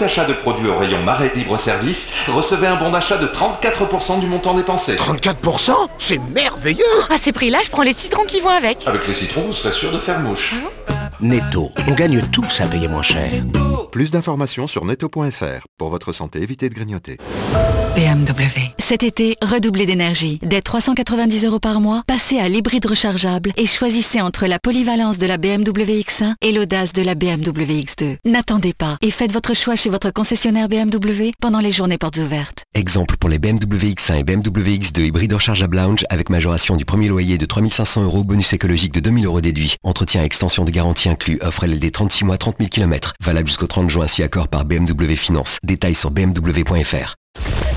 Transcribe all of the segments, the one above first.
tout achat de produits au rayon Marais Libre Service, recevez un bon d'achat de 34% du montant dépensé. 34% C'est merveilleux À ces prix-là, je prends les citrons qui vont avec. Avec les citrons, vous serez sûr de faire mouche. Netto, on gagne tous à payer moins cher. Plus d'informations sur netto.fr. Pour votre santé, évitez de grignoter. BMW. Cet été, redoublez d'énergie. Dès 390 euros par mois, passez à l'hybride rechargeable et choisissez entre la polyvalence de la BMW X1 et l'audace de la BMW X2. N'attendez pas et faites votre choix chez votre concessionnaire BMW pendant les journées portes ouvertes. Exemple pour les BMW X1 et BMW X2 hybride rechargeable lounge avec majoration du premier loyer de 3500 euros, bonus écologique de 2000 euros déduit. Entretien et extension de garantie inclus. Offre LLD 36 mois, 30 000 km. Valable jusqu'au 30 juin si accord par BMW Finance. Détails sur bmw.fr.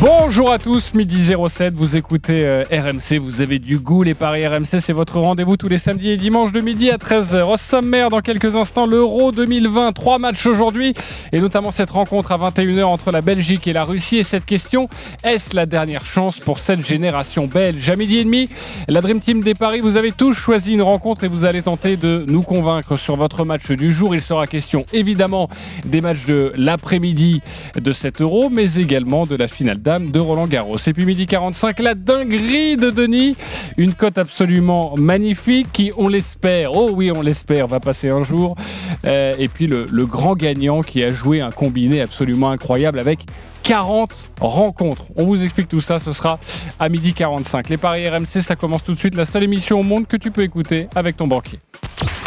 Bonjour à tous, midi 07, vous écoutez euh, RMC, vous avez du goût, les paris RMC, c'est votre rendez-vous tous les samedis et dimanches de midi à 13h. Au sommaire, dans quelques instants, l'Euro 2020, trois matchs aujourd'hui, et notamment cette rencontre à 21h entre la Belgique et la Russie. Et cette question, est-ce la dernière chance pour cette génération belge? À midi et demi, la Dream Team des paris, vous avez tous choisi une rencontre et vous allez tenter de nous convaincre sur votre match du jour. Il sera question évidemment des matchs de l'après-midi de cet Euro, mais également de la finale dame de Roland Garros. Et puis midi 45, la dinguerie de Denis, une cote absolument magnifique qui, on l'espère, oh oui on l'espère, va passer un jour. Euh, et puis le, le grand gagnant qui a joué un combiné absolument incroyable avec 40 rencontres. On vous explique tout ça, ce sera à midi 45. Les paris RMC, ça commence tout de suite, la seule émission au monde que tu peux écouter avec ton banquier.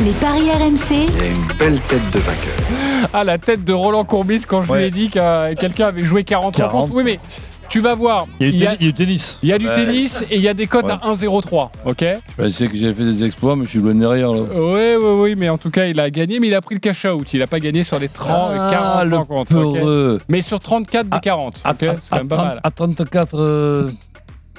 Les paris RMC, Il y a une belle tête de vainqueur. À la tête de Roland Courbis quand je lui ai dit que quelqu'un avait joué 40, 40. rencontres. Oui mais tu vas voir, Il y a du tennis. il y a du tennis et il y a des cotes Ouais. à 1,03. Ok Je pensais que j'avais fait des exploits, mais je suis loin derrière. Là. Oui, oui, oui, mais en tout cas, il a gagné, mais il a pris le cash out. Il n'a pas gagné sur les 30, Ah, 40 le rencontres. ok peureux. mais sur 34 des 40. À, ok c'est quand même pas 30 mal. à 34 euh,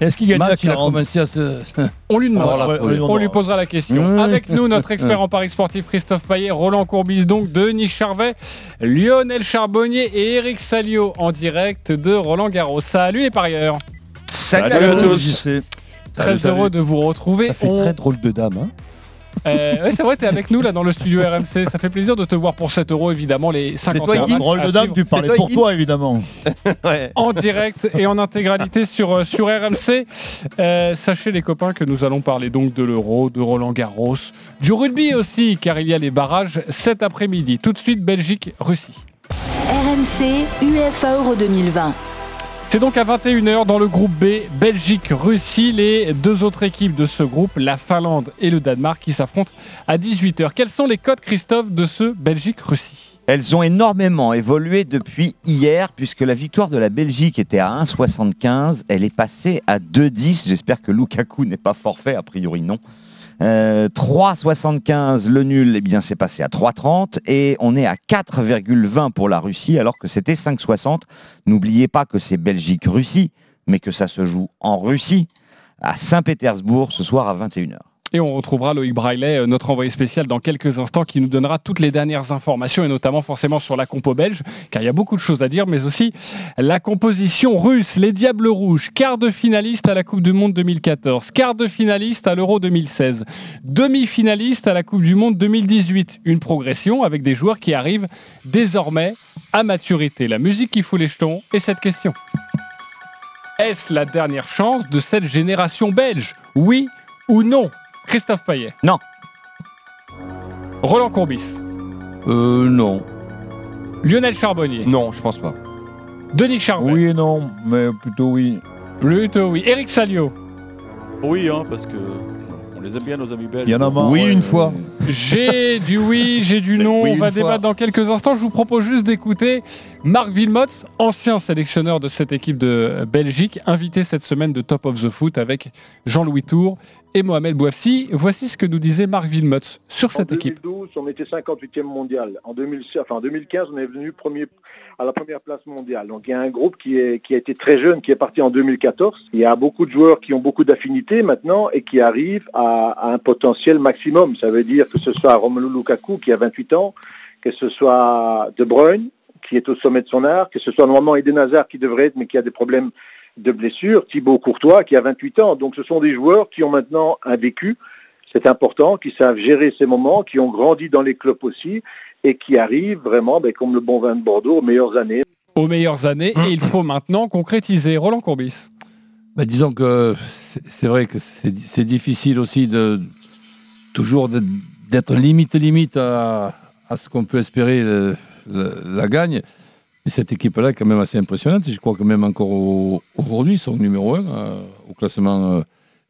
Est-ce qu'il gagne à matchs, il a 40 commencé à se... On lui demande. Ouais, On posera la question. Mmh. Avec nous, notre expert en paris sportif Christophe Payet, Roland Courbis, donc Denis Charvet, Lionel Charbonnier et Eric Salio en direct de Roland Garros. Salut les parieurs. Salut, Salut à tous. Très Salut, salut. heureux de vous retrouver. Ça fait On- très drôle de dame. Hein Euh, ouais, c'est vrai, t'es avec nous là dans le studio RMC. Ça fait plaisir de te voir pour 7 euros, évidemment, les 50 toi, matchs drôle de dame, tu parlais pour toi évidemment. Ouais. en direct et en intégralité sur, euh, sur RMC. Euh, sachez les copains que nous allons parler donc de l'Euro, de Roland Garros, du rugby aussi, car il y a les barrages cet après-midi. Tout de suite, Belgique-Russie. RMC, UEFA Euro 2020. C'est donc à 21h dans le groupe B, Belgique-Russie, les deux autres équipes de ce groupe, la Finlande et le Danemark, qui s'affrontent à 18h. Quels sont les codes, Christophe, de ce Belgique-Russie? Elles ont énormément évolué depuis hier, puisque la victoire de la Belgique était à 1,75. Elle est passée à 2,10. J'espère que Lukaku n'est pas forfait, a priori non. Euh, 3,75 le nul, eh bien c'est passé à 3,30 et on est à 4,20 pour la Russie alors que c'était 5,60. N'oubliez pas que c'est Belgique-Russie, mais que ça se joue en Russie, à Saint-Pétersbourg ce soir à 21h. Et on retrouvera Loïc Braillet, euh, notre envoyé spécial, dans quelques instants, qui nous donnera toutes les dernières informations, et notamment forcément sur la compo belge, car il y a beaucoup de choses à dire, mais aussi la composition russe, les Diables Rouges, quart de finaliste à la Coupe du Monde 2014, quart de finaliste à l'Euro 2016, demi-finaliste à la Coupe du Monde 2018. Une progression avec des joueurs qui arrivent désormais à maturité. La musique qui fout les jetons, et cette question. Est-ce la dernière chance de cette génération belge? Oui ou non? Christophe Payet Non. Roland Courbis Euh, non. Lionel Charbonnier Non, je pense pas. Denis Charbet Oui et non, mais plutôt oui. Plutôt oui. Eric Salio Oui, hein, parce que on les aime bien nos amis belges. Il y en a marre. Oui, ouais, une euh, fois. J'ai du oui, j'ai du non. Oui, On va fois. débattre dans quelques instants. Je vous propose juste d'écouter Marc Wilmot, ancien sélectionneur de cette équipe de Belgique, invité cette semaine de Top of the Foot avec Jean-Louis Tour et Mohamed Bouafsi. Voici ce que nous disait Marc Wilmot sur cette en équipe. 2012, on était 58e mondial. En 2016, enfin, en 2015, on est venu premier à la première place mondiale. Donc il y a un groupe qui, est, qui a été très jeune, qui est parti en 2014. Il y a beaucoup de joueurs qui ont beaucoup d'affinités maintenant et qui arrivent à, à un potentiel maximum. Ça veut dire que ce soit Romelu Lukaku qui a 28 ans, que ce soit De Bruyne qui est au sommet de son art, que ce soit normalement Eden Hazard qui devrait être mais qui a des problèmes de blessure, Thibaut Courtois qui a 28 ans. Donc ce sont des joueurs qui ont maintenant un vécu, c'est important, qui savent gérer ces moments, qui ont grandi dans les clubs aussi et qui arrivent vraiment, ben, comme le bon vin de Bordeaux, aux meilleures années. Aux meilleures années, et il faut maintenant concrétiser. Roland Courbis. Bah, disons que c'est vrai que c'est difficile aussi de toujours d'être limite limite à, à ce qu'on peut espérer euh, la gagne. Et cette équipe-là est quand même assez impressionnante. Je crois que même encore au- aujourd'hui, ils sont numéro un euh, au classement euh,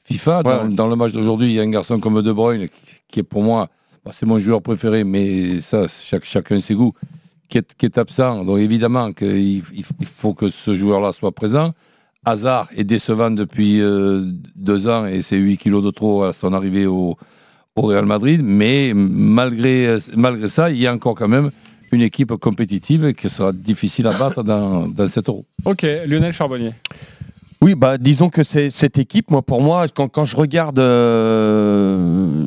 FIFA. Dans, Ouais. dans le match d'aujourd'hui, il y a un garçon comme De Bruyne qui, qui est pour moi, bah, c'est mon joueur préféré, mais ça, chaque, chacun ses goûts, qui est, qui est absent. Donc évidemment qu'il il, il faut que ce joueur-là soit présent. Hazard est décevant depuis euh, deux ans et c'est 8 kilos de trop à son arrivée au, au Real Madrid. Mais malgré, malgré ça, il y a encore quand même une équipe compétitive qui sera difficile à battre dans, dans cet euro. Ok, Lionel Charbonnier. Oui, bah disons que c'est cette équipe, moi pour moi, quand, quand je regarde euh,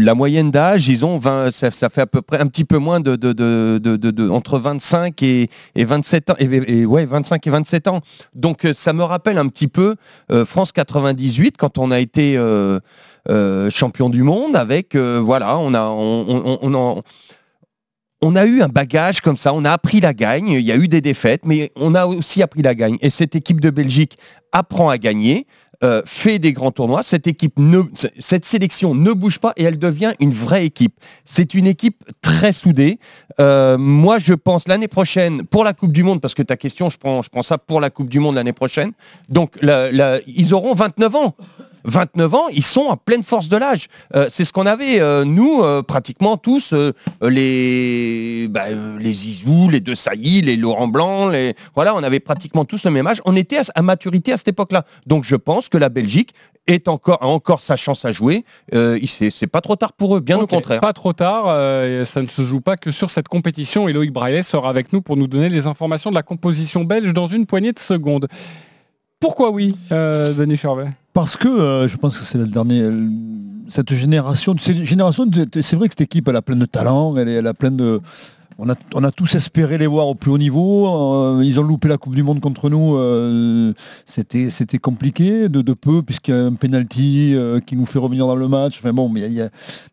la moyenne d'âge, ils ont 20, ça, ça fait à peu près un petit peu moins de, de, de, de- de- de- entre 25 et, et 27 ans, et, et- ouais 25 et 27 ans. Donc euh, ça me rappelle un petit peu euh, France 98 quand on a été euh, euh, champion du monde avec euh, voilà, on a on, on- on en- on a eu un bagage comme ça, on a appris la gagne, il y a eu des défaites, mais on a aussi appris la gagne. Et cette équipe de Belgique apprend à gagner, euh, fait des grands tournois. Cette équipe, cette sélection ne bouge pas et elle devient une vraie équipe. C'est une équipe très soudée. Euh, moi, je pense l'année prochaine pour la Coupe du Monde, parce que ta question, je prends, je prends ça pour la Coupe du Monde l'année prochaine. Donc, ils auront 29 ans. 29 ans, ils sont à pleine force de l'âge. Euh, c'est ce qu'on avait, euh, nous, euh, pratiquement tous, euh, les, bah, euh, les Zizou, les De Sailly, les Laurent Blanc, les... voilà, on avait pratiquement tous le même âge. On était à, à maturité à cette époque-là. Donc je pense que la Belgique est encore, a encore sa chance à jouer. Euh, c'est pas trop tard pour eux, bien au contraire. Pas trop tard, euh, ça ne se joue pas que sur cette compétition et Loïc Braillet sera avec nous pour nous donner les informations de la composition belge dans une poignée de secondes. Pourquoi oui, euh, Denis Charvet? Parce que euh, je pense que c'est le dernier. euh, Cette génération, c'est vrai que cette équipe, elle a plein de talent, elle, elle a plein de. On a, on a tous espéré les voir au plus haut niveau. euh, ils ont loupé la Coupe du Monde contre nous. euh, C'était c'était compliqué de, de peu, puisqu'il y a un penalty euh, qui nous fait revenir dans le match. Enfin bon, mais, y a-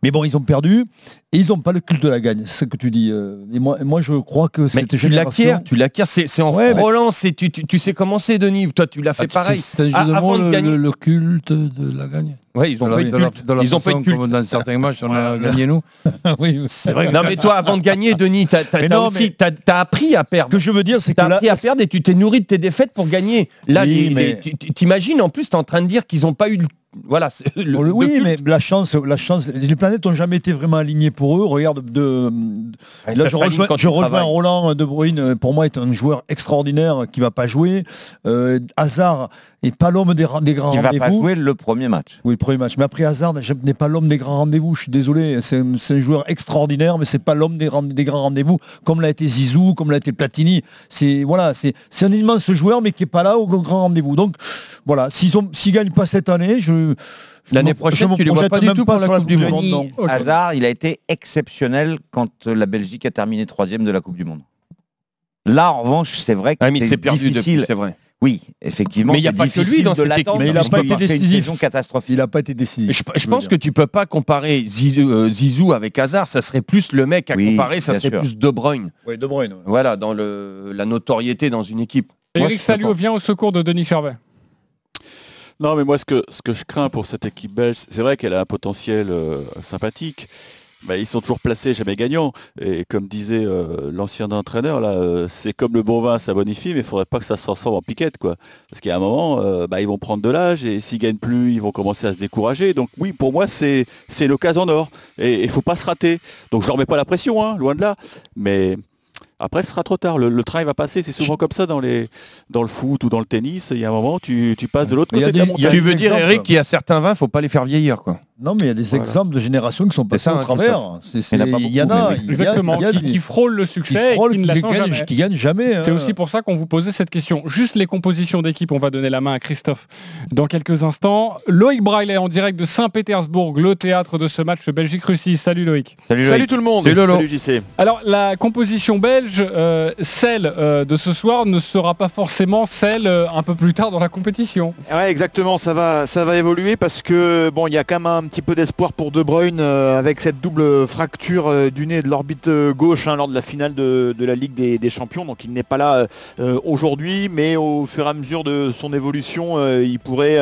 bon, ils ont perdu. Et ils n'ont pas le culte de la gagne, c'est ce que tu dis. euh, Et moi, moi je crois que cette tu génération... l'acquiers, tu l'acquiers, c'est c'est en Ouais, mais- c'est- tu, tu, tu sais comment c'est, Denis. Toi, tu l'as fait Ah, tu pareil. C'est un jeu Ah, de mots, le culte de la gagne. Ouais, ils ont pas eu de de la- culte. de la Ils ont pas eu façon de culte. comme dans certains matchs, on a gagné nous. oui, C'est vrai. Non mais toi, avant de gagner, Denis, t'as mais- t'as appris à perdre. Ce que je veux dire, c'est que T'as là, appris à perdre et tu t'es nourri de tes défaites pour gagner. Là, Oui, mais- t'imagines, en plus, t'es en train de dire qu'ils n'ont pas eu le... Voilà. le- Oh, le- oui, culte. mais la chance, la chance, les planètes n'ont jamais été vraiment alignées pour eux. Regarde, de, là, ça je rejoins, quand je tu rejoins travailles. Roland De Bruyne. euh, Pour moi, est un joueur extraordinaire qui va pas jouer. Euh, Hazard est pas l'homme des, ra- des grands Il va pas rendez-vous. jouer le premier match. Oui, le premier match. Mais après, Hazard n'est pas l'homme des grands rendez-vous. Je suis désolé. C'est un, joueur extraordinaire, mais c'est pas l'homme des, grands rendez-vous, comme l'a été Zizou, comme l'a été Platini. C'est voilà, c'est un immense joueur, mais qui est pas là au grand rendez-vous. Donc voilà, s'ils s'ils gagnent pas cette année, je L'année prochaine, je tu les vois pas du tout pour la Coupe du Monde. Hazard, il a été exceptionnel quand euh, la Belgique a terminé troisième de la Coupe du Monde. Là, en revanche, c'est vrai que Ah, mais il c'est s'est perdu difficile. c'est vrai. Oui, effectivement. Mais il y a pas que lui dans de cette équipe. Mais il a parce pas été décisif. Il n'a pas été décisif. Je, pense dire. que tu peux pas comparer Zizou, euh, Zizou avec Hazard. Ça serait plus le mec à Oui, comparer, ça serait sûr. plus De Bruyne. Ouais, De Bruyne. ouais. Voilà, dans le, la notoriété dans une équipe. Eric. Salio vient au secours de Denis Charvet. Non, mais moi, ce que, ce que je crains pour cette équipe belge, c'est vrai qu'elle a un potentiel euh, sympathique. Mais ils sont toujours placés, jamais gagnants. Et comme disait euh, l'ancien entraîneur, là, euh, c'est comme le bon vin, ça bonifie, mais il faudrait pas que ça se transforme en piquette, quoi. Parce a un moment, euh, bah, ils vont prendre de l'âge et s'ils gagnent plus, ils vont commencer à se décourager. Donc oui, pour moi, c'est c'est l'occasion en or. Et il faut pas se rater. Donc je leur mets pas la pression, hein, loin de là. Mais après, ce sera trop tard. Le, le train il va passer. C'est souvent comme ça dans, les, dans le foot ou dans le tennis. Il y a un moment, tu, tu passes de l'autre côté a de la des- il y a montagne. Tu veux dire. Eric, qu'il y a certains vins, faut pas les faire vieillir, quoi. Non, mais il y a des Voilà. exemples de générations qui sont passées ça, au hein, travers. Il y en a pas Il y en a. il y Exactement, qui, qui frôlent le qui succès frôlent, et qui ne qui jamais. qui jamais. C'est hein. aussi pour ça qu'on vous posait cette question. Juste les compositions d'équipe, on va donner la main à Christophe dans quelques instants. Loïc Braillet en direct de Saint-Pétersbourg, le théâtre de ce match Belgique-Russie. Salut Loïc. Salut, Salut Loïc. tout le monde. Salut, Lolo. Salut JC. Alors la composition belge, euh, celle euh, de ce soir, ne sera pas forcément celle euh, un peu plus tard dans la compétition. Ouais, exactement, ça va, ça va évoluer parce que bon, il y a quand même un un petit peu d'espoir pour De Bruyne euh, avec cette double fracture euh, du nez de l'orbite euh, gauche hein, lors de la finale de, la Ligue des, Champions. Donc il n'est pas là aujourd'hui, mais au fur et à mesure de son évolution, il pourrait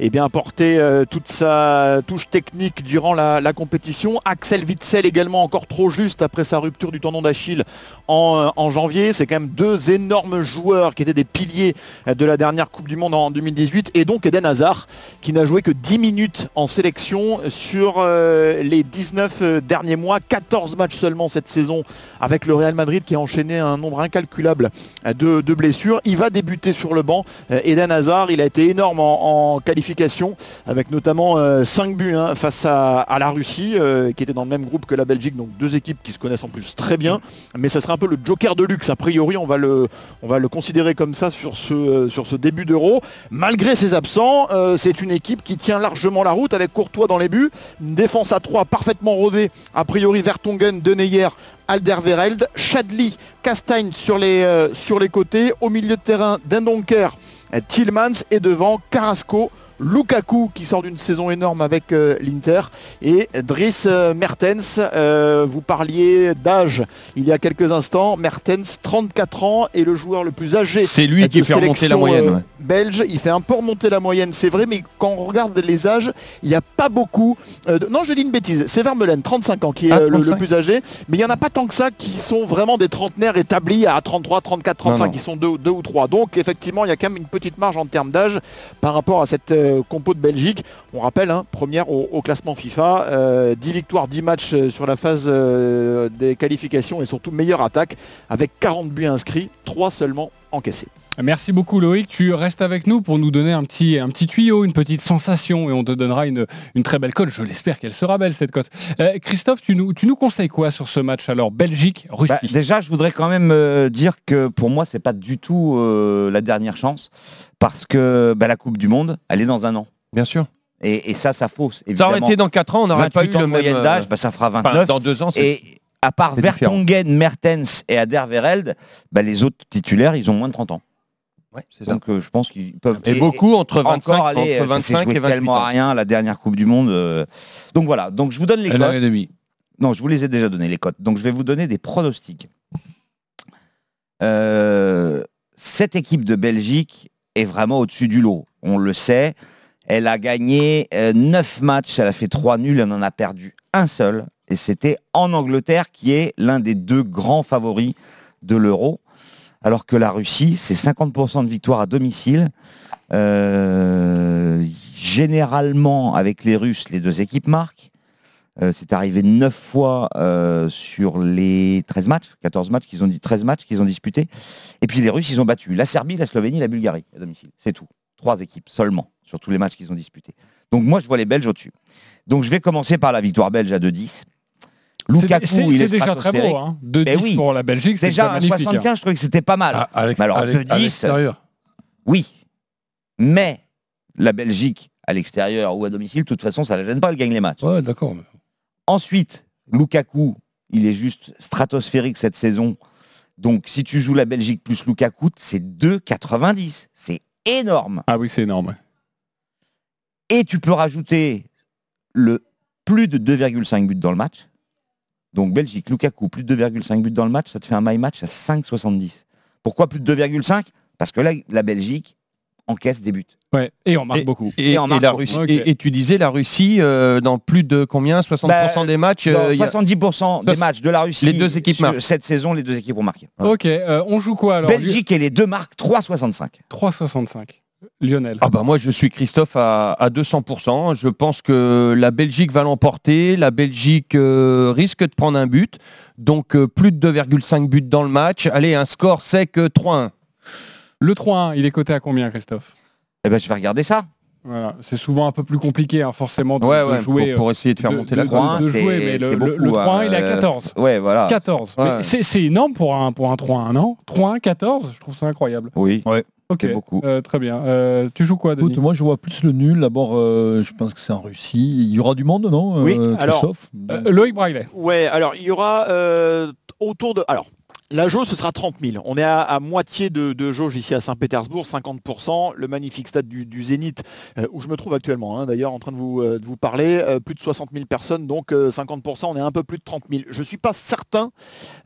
eh bien, apporter toute sa touche technique durant la, compétition. Axel Witzel également encore trop juste après sa rupture du tendon d'Achille en, en janvier. C'est quand même deux énormes joueurs qui étaient des piliers de la dernière Coupe du Monde en 2018 et donc Eden Hazard qui n'a joué que 10 minutes en sélection sur euh, les 19 euh, derniers mois, 14 matchs seulement cette saison avec le Real Madrid qui a enchaîné un nombre incalculable de, blessures. Il va débuter sur le banc. Euh, Eden Hazard, il a été énorme en, qualification avec notamment 5 buts hein, face à, la Russie qui était dans le même groupe que la Belgique, donc deux équipes qui se connaissent en plus très bien. Mais ça sera un peu le joker de luxe. A priori, on va le, considérer comme ça sur ce, début d'Euro. Malgré ses absents, c'est une équipe qui tient largement la route avec Courtois dans les buts. Une défense à 3 parfaitement rodée. A priori, Vertonghen, Deneyer, Alderweireld, Chadli, Castagne sur les, euh, sur les côtés. Au milieu de terrain, Dendonker, Tillmans et devant Carrasco. Lukaku qui sort d'une saison énorme avec euh, l'Inter et Dries euh, Mertens, euh, vous parliez d'âge il y a quelques instants, Mertens 34 ans est le joueur le plus âgé. C'est lui de qui fait remonter la moyenne, ouais. Belge, il fait un peu remonter la moyenne, c'est vrai, mais quand on regarde les âges, il n'y a pas beaucoup. de- Non, je dis une bêtise, c'est Vermeulen, 35 ans, qui est Ah, le- le, 35. plus âgé, mais il n'y en a pas tant que ça qui sont vraiment des trentenaires établis à 33, 34, 35, Non, non. qui sont deux, deux ou trois. Donc effectivement, il y a quand même une petite marge en termes d'âge par rapport à cette euh, compo de Belgique. On rappelle, hein, première au, classement FIFA, euh, 10 victoires, 10 matchs euh, sur la phase euh, des qualifications et surtout meilleure attaque avec 40 buts inscrits, 3 seulement encaissés. Merci beaucoup Loïc, tu restes avec nous pour nous donner un petit, un petit tuyau, une petite sensation et on te donnera une, une très belle cote. Je l'espère qu'elle sera belle cette cote. Euh, Christophe, tu nous, tu nous conseilles quoi sur ce match alors Belgique-Russie Bah, déjà, je voudrais quand même euh, dire que pour moi, c'est pas du tout euh, la dernière chance parce que bah, la Coupe du Monde, elle est dans un an. Bien sûr. Et, et ça, ça fausse. Ça aurait été dans 4 ans, on n'aurait pas 28 eu le moyenne d'âge, bah, ça fera enfin, 29. dans deux ans, c'est Et à part. Vertonghen, Mertens et Aderweireld, bah, les autres titulaires, ils ont moins de 30 ans. Ouais, c'est ça. Donc euh, je pense qu'ils peuvent. Et beaucoup entre encore 25 aller, entre euh, ça s'est 25 joué et 28 tellement ans. à rien la dernière Coupe du Monde. euh. Donc voilà. Donc je vous donne les Un an et cotes. demi. Non, je vous les ai déjà donné les cotes. Donc je vais vous donner des pronostics. Euh, cette équipe de Belgique est vraiment au-dessus du lot. On le sait. Elle a gagné 9 matchs, elle a fait 3 nuls, elle en a perdu un seul. Et c'était en Angleterre qui est l'un des deux grands favoris de l'euro. Alors que la Russie, c'est 50% de victoire à domicile. Euh, généralement, avec les Russes, les deux équipes marquent. Euh, c'est arrivé 9 fois euh, sur les 13 matchs, 14 matchs qu'ils ont dit 13 matchs qu'ils ont disputés. Et puis les Russes, ils ont battu la Serbie, la Slovénie, la Bulgarie à domicile. C'est tout. Trois équipes seulement sur tous les matchs qu'ils ont disputés. Donc moi, je vois les Belges au-dessus. Donc je vais commencer par la victoire belge à 2-10. Lukaku, C'est- il est déjà très beau, hein. 2-10 Ben oui. pour la Belgique, c'est Déjà, déjà à magnifique, hein. 75, je trouvais que c'était pas mal. À, à l'ex- Mais alors, à à 2-10, l'extérieur. oui. Mais la Belgique, à l'extérieur ou à domicile, de toute façon, ça ne la gêne pas, elle gagne les matchs. Ouais, d'accord. Ensuite, Lukaku, il est juste stratosphérique cette saison. Donc, si tu joues la Belgique plus Lukaku, c'est 2,90. C'est énorme. Ah oui, c'est énorme. Et tu peux rajouter le plus de 2,5 buts dans le match. Donc, Belgique, Lukaku, plus de 2,5 buts dans le match, ça te fait un my match à 5,70. Pourquoi plus de 2,5 Parce que là, la Belgique encaisse des buts. Ouais, et on marque Et- beaucoup. Et, Et en et marque la beaucoup. Russie, et, et tu disais la Russie, euh, dans plus de combien? 60% Bah, des matchs Dans euh, a- 70% des matchs de la Russie, les deux équipes marquent. cette saison, les deux équipes ont marqué. Ok, euh, on joue quoi alors? Belgique et les deux marques 3,65. 3,65. Lionel. Ah bah moi je suis Christophe à, à 200%. Je pense que la Belgique va l'emporter. La Belgique euh, risque de prendre un but. Donc euh, plus de 2,5 buts dans le match. Allez, un score sec euh, 3-1. Le 3-1, il est coté à combien, Christophe? Eh ben, je vais regarder ça. Voilà, c'est souvent un peu plus compliqué, hein, forcément, de, Ouais, de ouais, jouer. pour, pour essayer de faire de- monter de- la de- cote. de c'est- jouer, mais le, c'est le- beaucoup, le 3-1, il est à euh, 14. Ouais, voilà. 14. Mais Ouais. C'est c'est énorme pour un, pour un 3-1, non? 3-1, 14 Je trouve ça incroyable. Oui. Ok, beaucoup. euh, très bien. Euh, tu joues quoi, Denis Écoute, moi je vois plus le nul. D'abord, euh, je pense que c'est en Russie. Il y aura du monde, non Oui, euh, alors, Euh, Loïc Braillet. Ouais, alors il y aura euh, autour de. Alors, La jauge, ce sera 30 000. On est à, moitié de, jauge ici à Saint-Pétersbourg, 50%. Le magnifique stade du, Zénith, euh, où je me trouve actuellement, hein, d'ailleurs, en train de vous, euh, parler, euh, plus de 60 000 personnes, donc euh, 50%, on est un peu plus de 30 000. Je ne suis pas certain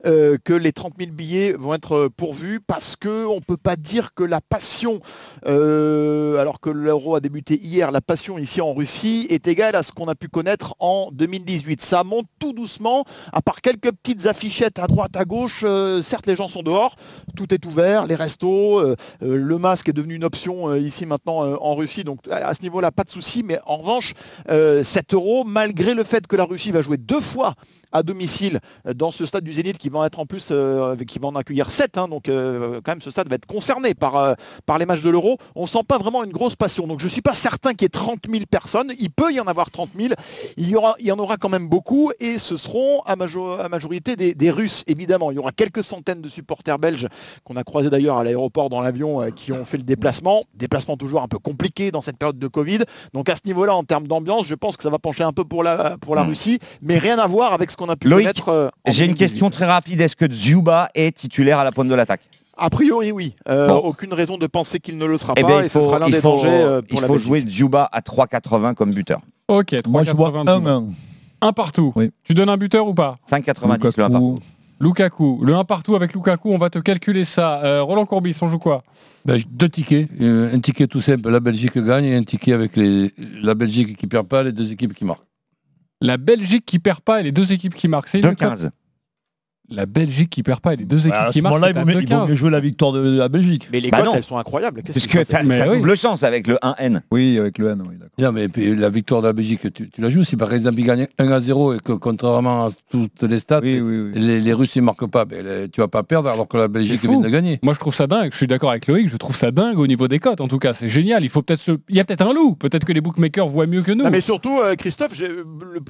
que les 30 000 billets vont être pourvus parce qu'on ne peut pas dire que la passion, alors que l'euro a débuté hier, la passion ici en Russie est égale à ce qu'on a pu connaître en 2018. Ça monte tout doucement, à part quelques petites affichettes à droite, à gauche. Euh, certes, les gens sont dehors, tout est ouvert, les restos, euh, euh, le masque est devenu une option ici maintenant en Russie. Donc à, ce niveau-là, pas de souci. Mais en revanche, euh, 7 euros, malgré le fait que la Russie va jouer deux fois à domicile dans ce stade du Zénith qui va être en plus, qui va en accueillir 7. donc euh, quand même ce stade va être concerné par, par les matchs de l'Euro. On sent pas vraiment une grosse passion. Donc je suis pas certain qu'il y ait 30 000 personnes. Il peut y en avoir 30 000. Il y, aura, il y en aura quand même beaucoup et ce seront à, à majorité des, des Russes évidemment. Il y aura quelques centaines de supporters belges qu'on a croisés d'ailleurs à l'aéroport dans l'avion euh, qui ont fait le déplacement. Déplacement toujours un peu compliqué dans cette période de Covid. Donc à ce niveau-là, en termes d'ambiance, je pense que ça va pencher un peu pour la, pour la Russie, mais rien à voir avec ce qu'on a pu Loïc, connaître. euh, J'ai une 2018. question très rapide. Est-ce que Dzuba est titulaire à la pointe de l'attaque? A priori, oui. Euh, Bon. Aucune raison de penser qu'il ne le sera Eh pas, et il ce faut, sera l'un des faut- dangers euh, pour il la faut Belgique. jouer Dzuba à 3,80 comme buteur. Ok, Moi, je vois 3,80. 1-1. Un partout. Tu donnes un buteur ou pas? 5,90 le 1 partout. Lukaku. Le 1 partout avec Lukaku, on va te calculer ça. Euh, Roland Courbis, on joue quoi? Ben, deux tickets. Euh, Un ticket tout simple, la Belgique gagne, et un ticket avec les, la Belgique qui perd pas, les deux équipes qui marquent. La Belgique qui perd pas et les deux équipes qui marquent. C'est une 2,15. La Belgique qui perd pas et les deux équipes ce qui marquent. moment-là, il c'est vaut à mieux- il vaut 2,15. mieux jouer la victoire de la Belgique. Mais les Bah cotes, elles sont incroyables. Qu'est-ce Parce que t'as oui. double chance avec le 1N. Oui, avec le N, oui, d'accord. Bien, mais puis, la victoire de la Belgique, tu, tu la joues. Si par exemple ils gagnent 1 à 0 et que contrairement à toutes les stats, Oui, oui, oui. les, les Russes ils marquent pas, ben, les- tu vas pas perdre alors que la Belgique vient de gagner. Moi, je trouve ça dingue. Je suis d'accord avec Loïc. Je trouve ça dingue au niveau des cotes. En tout cas, c'est génial. Il faut peut-être se... Il y a peut-être un loup. Peut-être que les bookmakers voient mieux que nous. Non, mais surtout, euh, Christophe, j'ai- le,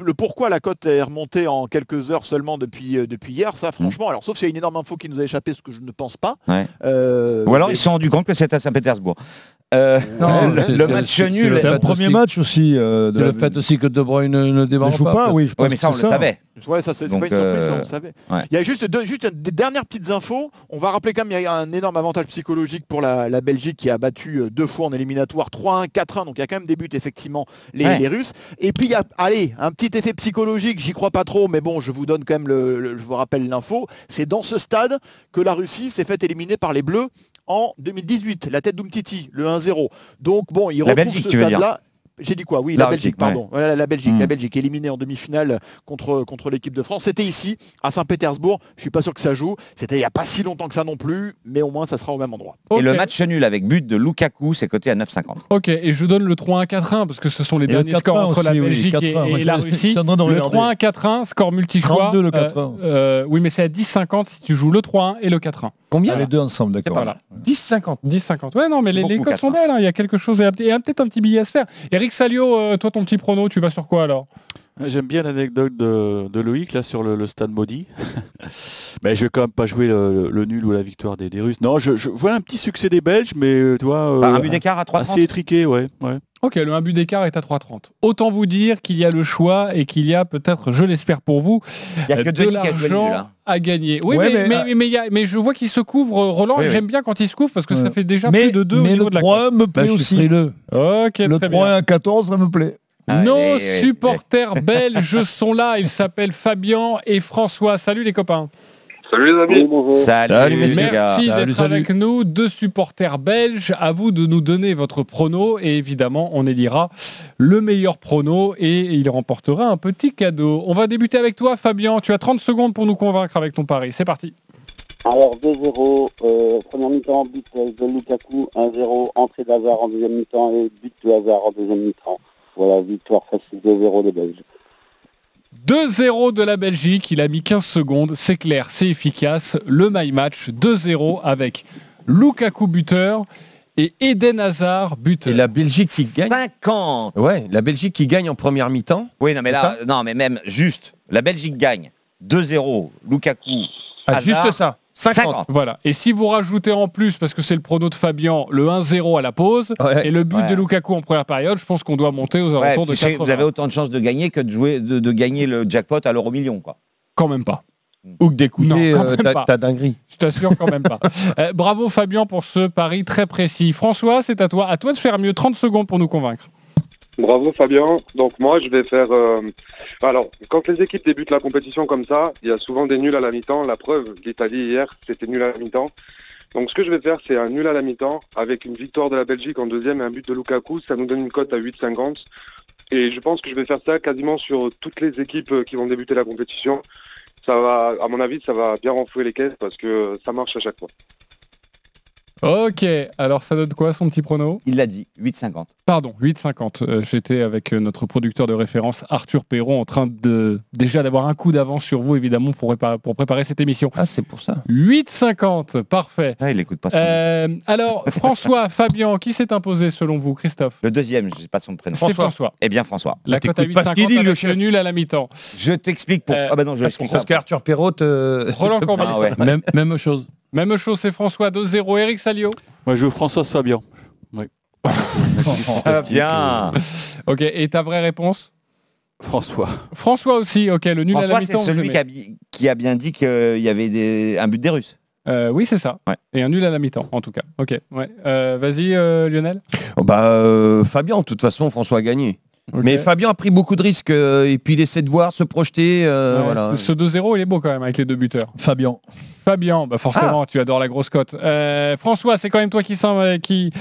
le pourquoi la cote est remontée en quelques heures seulement depuis, euh, depuis hier, ça, franchement, alors sauf s'il y a une énorme info qui nous a échappé, ce que je ne pense pas. Ouais. Euh, Ou alors mais- ils se sont rendus compte que c'était à Saint-Pétersbourg. Euh, Non, le, match nul. c'est le premier aussi- match aussi. euh, de le fait aussi que De Bruyne ne, démarre joue pas. pas, oui, je pense Ouais, mais ça on le savait. Ouais, ça c'est pas une surprise, euh, ça, on le savait. ouais. Il y a juste, deux- juste des dernières petites infos. On va rappeler quand même il y a un énorme avantage psychologique pour la, la Belgique qui a battu deux fois en éliminatoire 3-1, 4-1. Donc il y a quand même des buts effectivement les, Ouais. les Russes. Et puis il y a, allez, un petit effet psychologique, j'y crois pas trop, mais bon, je vous donne quand même le, le- je vous rappelle l'info. C'est dans ce stade que la Russie s'est fait éliminer par les Bleus en 2018. La tête d'Umtiti, le 1-0. Donc bon, il La retrouve Belgique, ce stade-là. J'ai dit quoi Oui, La la, Belgique, Belgique, ouais. pardon. Voilà, la Belgique, la Belgique éliminée en demi-finale contre, contre l'équipe de France. C'était ici, à Saint-Pétersbourg. Je suis pas sûr que ça joue. C'était il n'y a pas si longtemps que ça non plus, mais au moins ça sera au même endroit. Et le match nul avec but de Lukaku, c'est coté à 9,50. Ok, et je donne le 3-1-4-1 parce que ce sont les Et le derniers scores 4-1 entre la aussi, Belgique et, 4-1. Moi, et la Russie. Le regarder. 3-1-4-1, score multi-choix. 32 le euh, 4-1. euh, oui, mais c'est à 10-50 si tu joues le 3-1 et le 4-1. Combien Ah, les deux ensemble, d'accord. Voilà. 10-50. 10-50. Ouais, non, mais les, codes sont 4-1. belles. hein. Il y a quelque chose. Il y a peut-être un petit billet à se faire. Eric Salio, euh, toi, ton petit prono, tu vas sur quoi alors? J'aime bien l'anecdote de, de Loïc là sur le, le stade maudit. mais je vais quand même pas jouer le, le nul ou la victoire des, des Russes. Non, je, je vois un petit succès des Belges, mais euh, tu vois, euh, un but d'écart à 3,30 assez étriqué, ouais. ouais. Ok, le 1 but d'écart est à 3,30. Autant vous dire qu'il y a le choix et qu'il y a peut-être, je l'espère pour vous, Il n'y a que de l'argent hein. à gagner. Oui, Ouais, mais, mais, mais, euh, mais, mais il y a- mais je vois qu'il se couvre, euh, Roland, Oui, et oui. j'aime bien quand il se couvre parce que ça fait déjà mais plus de 2 au mais niveau le de la 3 me Bah, plaît suis aussi. Le très 3 bien. à 14, ça me plaît. Ah, Nos supporters belges sont là. Ils s'appellent Fabien et François. Salut les copains. Salut les amis. Salut, les. Merci d'être avec nous. Deux supporters belges. À vous de nous donner votre prono. Et évidemment, on élira le meilleur prono et il remportera un petit cadeau. On va débuter avec toi, Fabien. Tu as 30 secondes pour nous convaincre avec ton pari. C'est parti. Alors 2-0, euh, première mi-temps, but de Lukaku, 1-0, entrée d'Hazard en deuxième mi-temps et but de Hazard en deuxième mi-temps. Voilà, victoire facile 2-0 des Belges. 2-0 de la Belgique, il a mis 15 secondes, c'est clair, c'est efficace. Le my match 2-0 avec Lukaku buteur et Eden Hazard buteur. Et la Belgique qui gagne. 50 Ouais, la Belgique qui gagne en première mi-temps. Oui, non, mais là, non, mais même juste, la Belgique gagne 2-0, Lukaku. Ah, Hazard, juste ça. 50. 50. Voilà. Et si vous rajoutez en plus, parce que c'est le prono de Fabien, le 1-0 à la pause Ouais. et le but Ouais. de Lukaku en première période, je pense qu'on doit monter aux Ouais, alentours de tu sais, 80. vous avez autant de chances de gagner que de, jouer, de, de gagner le jackpot à l'euro million. Quoi. Quand même pas. Ou que d'écouter Non, quand euh, même ta, dinguerie. Je t'assure quand même pas. Euh, bravo Fabien pour ce pari très précis. François, c'est à toi. À toi de faire mieux. 30 secondes pour nous convaincre. Bravo Fabien. Donc moi je vais faire... euh, Alors, quand les équipes débutent la compétition comme ça, il y a souvent des nuls à la mi-temps. La preuve, l'Italie hier, c'était nul à la mi-temps. Donc ce que je vais faire, c'est un nul à la mi-temps avec une victoire de la Belgique en deuxième et un but de Lukaku. Ça nous donne une cote à 8,50. Et je pense que je vais faire ça quasiment sur toutes les équipes qui vont débuter la compétition. Ça va, à mon avis, ça va bien renflouer les caisses parce que ça marche à chaque fois. Ok, alors ça donne quoi son petit prono? Il l'a dit, 8,50. Pardon, 8,50. Euh, J'étais avec euh, notre producteur de référence Arthur Perron en train de déjà d'avoir un coup d'avance sur vous évidemment pour, préparer- pour préparer cette émission. Ah c'est pour ça. 8,50, parfait. Ah, il écoute pas son Euh, alors François, Fabien, qui s'est imposé selon vous, Christophe? Le deuxième, je sais pas son prénom. C'est François. Eh bien François. La cote à 8,50 avec le nul à la mi-temps. Je t'explique pour. ah bah non, je Parce, parce qu'Arthur Perrault te... Roland Courbis. Ah ouais. Même, même chose. Même chose, c'est François 2-0. Eric Salio Moi je veux François Fabien. Oui. Ah, bien. Ok, et ta vraie réponse François. François aussi, ok, le nul à la François, c'est mi-temps. celui qui a, qui bien dit qu'il y avait des- un but des Russes. Euh, oui, c'est ça. Et un nul à la mi-temps, en tout cas. Ok, ouais. Euh, Vas-y, euh, Lionel. Oh, bah, euh, Fabien, de toute façon, François a gagné. Mais Fabien a pris beaucoup de risques euh, et puis il essaie de voir, se projeter. euh, Ouais, voilà. Ce 2-0, il est beau quand même avec les deux buteurs. Fabien. Fabien, bah forcément, tu adores la grosse cote. Euh, François, c'est quand même toi qui, qui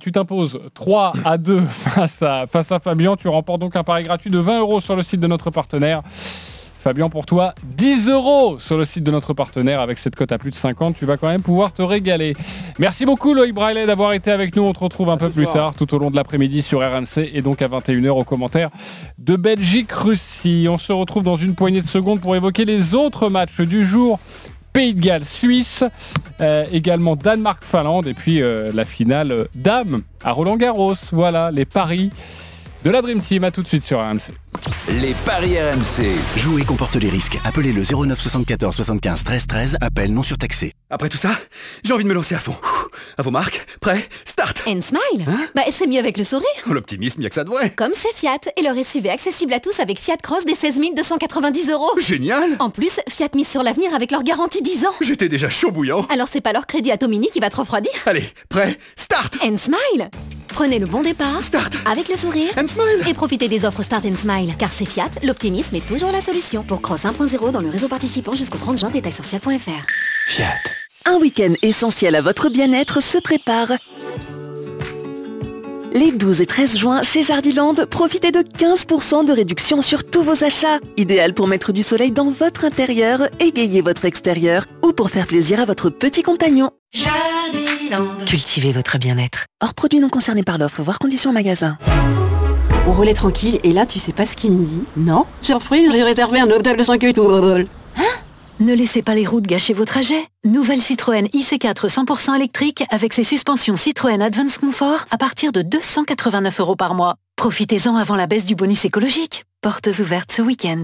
tu t'imposes 3 à 2 face à, face à Fabien. Tu remportes donc un pari gratuit de 20 euros sur le site de notre partenaire. Fabien, pour toi, 10 euros sur le site de notre partenaire avec cette cote à plus de 50. Tu vas quand même pouvoir te régaler. Merci beaucoup Loïc Braillet d'avoir été avec nous. On te retrouve un peu plus soir. tard, tout au long de l'après-midi sur RMC et donc à 21h au commentaire de Belgique-Russie. On se retrouve dans une poignée de secondes pour évoquer les autres matchs du jour. Pays de Galles, Suisse, euh, également Danemark-Finlande et puis euh, la finale euh, Dame à Roland Garros. Voilà les paris de la Dream Team. À tout de suite sur RMC. Les paris RMC. Jouer comporte les risques. Appelez le 09 74 75 13 13. Appel non surtaxé. Après tout ça, j'ai envie de me lancer à fond. À vos marques, prêt, start And smile Bah c'est mieux avec le sourire L'optimisme, y'a que ça de vrai Comme chez Fiat et leur SUV accessible à tous avec Fiat Cross des 16 290 euros Génial En plus, Fiat mise sur l'avenir avec leur garantie 10 ans J'étais déjà chaud bouillant Alors c'est pas leur crédit Atomini qui va te refroidir Allez, prêt, start And smile Prenez le bon départ Start avec le sourire And smile Et profitez des offres Start and Smile car chez Fiat, l'optimisme est toujours la solution. Pour Cross 1.0 dans le réseau participant jusqu'au 30 juin, détails sur fiat.fr. Fiat. Un week-end essentiel à votre bien-être se prépare. Les 12 et 13 juin, chez Jardiland, profitez de 15% de réduction sur tous vos achats. Idéal pour mettre du soleil dans votre intérieur, égayer votre extérieur ou pour faire plaisir à votre petit compagnon. Cultivez votre bien-être. Hors produits non concernés par l'offre, voire conditions en magasin. On roulait tranquille et là tu sais pas ce qu'il me dit. Non? Surprise, j'ai réservé un hôtel de 5 étoiles. Ne laissez pas les routes gâcher vos trajets. Nouvelle Citroën IC4 100% électrique avec ses suspensions Citroën Advance Comfort à partir de 289 euros par mois. Profitez-en avant la baisse du bonus écologique. Portes ouvertes ce week-end.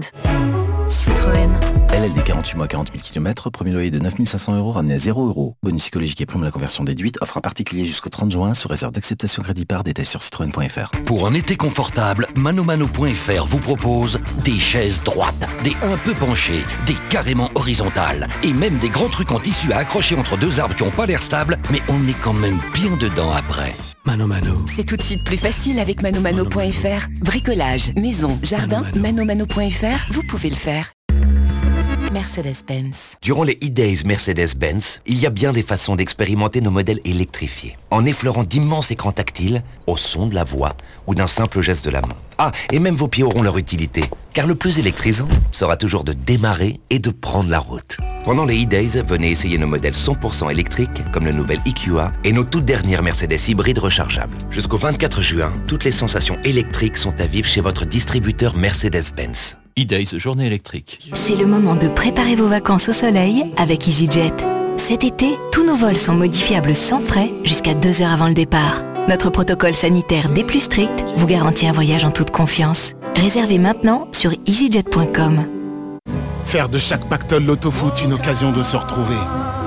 Citroën. LLD 48 mois 40 000 km, premier loyer de 9500 euros ramené à 0 euros. Bonus psychologique et prime à la conversion déduite, offre un particulier jusqu'au 30 juin sous réserve d'acceptation crédit par détail sur citroën.fr. Pour un été confortable, manomano.fr vous propose des chaises droites, des un peu penchées, des carrément horizontales et même des grands trucs en tissu à accrocher entre deux arbres qui n'ont pas l'air stables, mais on est quand même bien dedans après. Mano Mano. C'est tout de suite plus facile avec manomano.fr. Bricolage, maison, jardin, manomano.fr, vous pouvez le faire. Mercedes-Benz. Durant les e-days Mercedes-Benz, il y a bien des façons d'expérimenter nos modèles électrifiés, en effleurant d'immenses écrans tactiles, au son de la voix ou d'un simple geste de la main. Ah, et même vos pieds auront leur utilité, car le plus électrisant sera toujours de démarrer et de prendre la route. Pendant les e-days, venez essayer nos modèles 100% électriques, comme le nouvel EQA et nos toutes dernières Mercedes hybrides rechargeables. Jusqu'au 24 juin, toutes les sensations électriques sont à vivre chez votre distributeur Mercedes-Benz. E-Days, journée électrique. C'est le moment de préparer vos vacances au soleil avec EasyJet. Cet été, tous nos vols sont modifiables sans frais jusqu'à deux heures avant le départ. Notre protocole sanitaire des plus stricts vous garantit un voyage en toute confiance. Réservez maintenant sur easyjet.com. Faire de chaque pactole l'autofoot une occasion de se retrouver.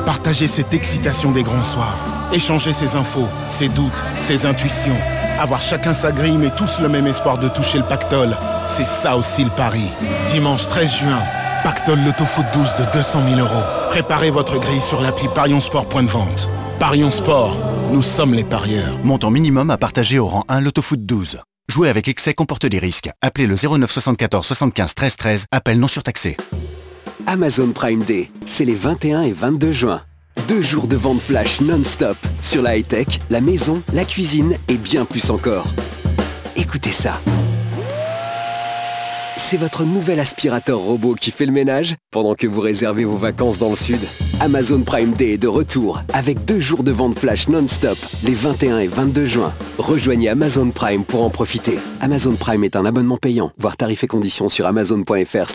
Partager cette excitation des grands soirs. Échanger ses infos, ses doutes, ses intuitions. Avoir chacun sa grille mais tous le même espoir de toucher le pactole. C'est ça aussi le pari. Dimanche 13 juin, Pactole Loto Foot 12 de 200 000 euros. Préparez votre grille sur l'appli Parion Sport Point de vente. Parion Sport, nous sommes les parieurs. Montant minimum à partager au rang 1 Loto Foot 12. Jouer avec excès comporte des risques. Appelez le 09 74 75 13 13. Appel non surtaxé. Amazon Prime Day, c'est les 21 et 22 juin. Deux jours de vente flash non-stop sur la high-tech, la maison, la cuisine et bien plus encore. Écoutez ça. C'est votre nouvel aspirateur robot qui fait le ménage pendant que vous réservez vos vacances dans le sud. Amazon Prime Day est de retour avec deux jours de vente flash non-stop les 21 et 22 juin. Rejoignez Amazon Prime pour en profiter. Amazon Prime est un abonnement payant. Voir tarifs et conditions sur amazon.fr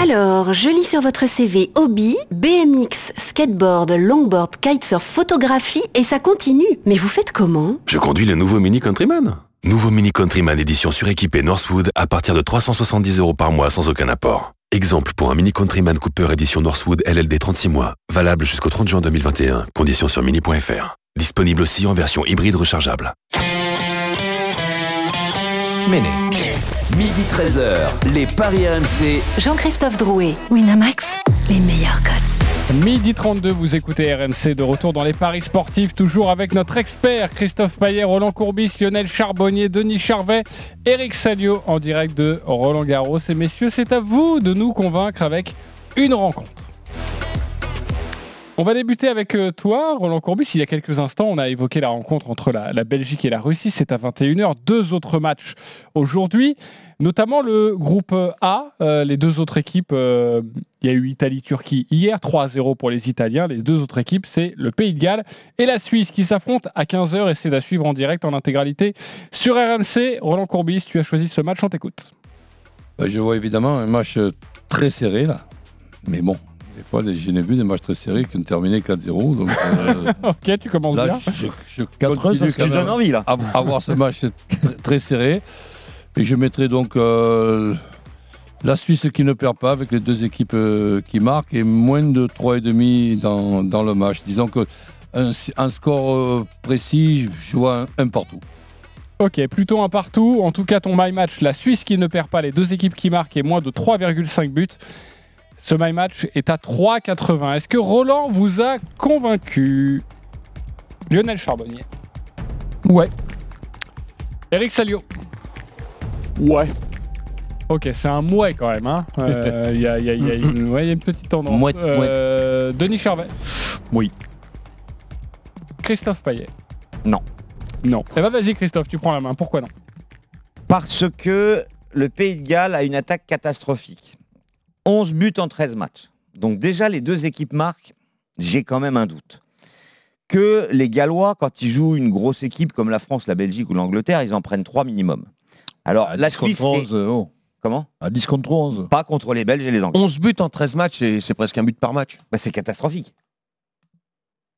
Alors, je lis sur votre CV hobby, BMX, skateboard, longboard, kitesurf, photographie et ça continue. Mais vous faites comment? Je conduis le nouveau Mini Countryman. Nouveau Mini Countryman édition suréquipée Northwood à partir de 370 euros par mois sans aucun apport. Exemple pour un Mini Countryman Cooper édition Northwood LLD 36 mois, valable jusqu'au 30 juin 2021. Conditions sur mini.fr. Disponible aussi en version hybride rechargeable. Méné. Midi 13h, les Paris RMC. Jean-Christophe Drouet, Winamax, les meilleurs codes. Midi 32, vous écoutez RMC de retour dans les paris sportifs, toujours avec notre expert Christophe Payet, Roland Courbis, Lionel Charbonnier, Denis Charvet, Eric Salio en direct de Roland Garros. Et messieurs, c'est à vous de nous convaincre avec une rencontre. On va débuter avec euh, toi, Roland Courbis. Il y a quelques instants, on a évoqué la rencontre entre la, Belgique et la Russie. C'est à 21h. Deux autres matchs aujourd'hui, notamment le groupe A. Euh, les deux autres équipes, euh, il y a eu Italie-Turquie hier, 3-0 pour les Italiens. Les deux autres équipes, c'est le Pays de Galles et la Suisse qui s'affrontent à 15h et c'est à suivre en direct, en intégralité sur RMC. Roland Courbis, tu as choisi ce match, on t'écoute. Bah, Je vois évidemment un match très serré là. Mais bon, des fois, les- j'en ai vu des matchs très serrés qui ont terminé 4-0. Donc, euh, ok, tu commences là, bien. je, je 4-1, continue ça, quand tu même donnes envie, là. À, à voir ce match très, très serré. Et je mettrai donc euh, la Suisse qui ne perd pas avec les deux équipes euh, qui marquent et moins de 3,5 dans, dans le match. Disons que un, un score euh, précis, je vois un, un partout. Ok, plutôt un partout. En tout cas, ton my match, la Suisse qui ne perd pas, les deux équipes qui marquent et moins de 3,5 buts. Ce my match est à 3,80. Est-ce que Roland vous a convaincu? Lionel Charbonnier Ouais. Eric Salio Ouais. Ok, c'est un mouet quand même. hein. Euh, Il y, a, il y a- il y a une, ouais, il y a une petite tendance. Mouette, Euh, Denis Charvet Oui. Christophe Payet Non. Non. Eh ben vas-y Christophe, tu prends la main. Pourquoi non? Parce que le Pays de Galles a une attaque catastrophique. 11 buts en 13 matchs. Donc déjà, les deux équipes marquent, j'ai quand même un doute. Que les Gallois, quand ils jouent une grosse équipe comme la France, la Belgique ou l'Angleterre, ils en prennent 3 minimum. Alors, À la 10 Suisse, contre c'est- 11, oh. Comment À 10 contre 11. Pas contre les Belges et les Anglais. 11 buts en 13 matchs, c'est presque un but par match. Bah, c'est catastrophique.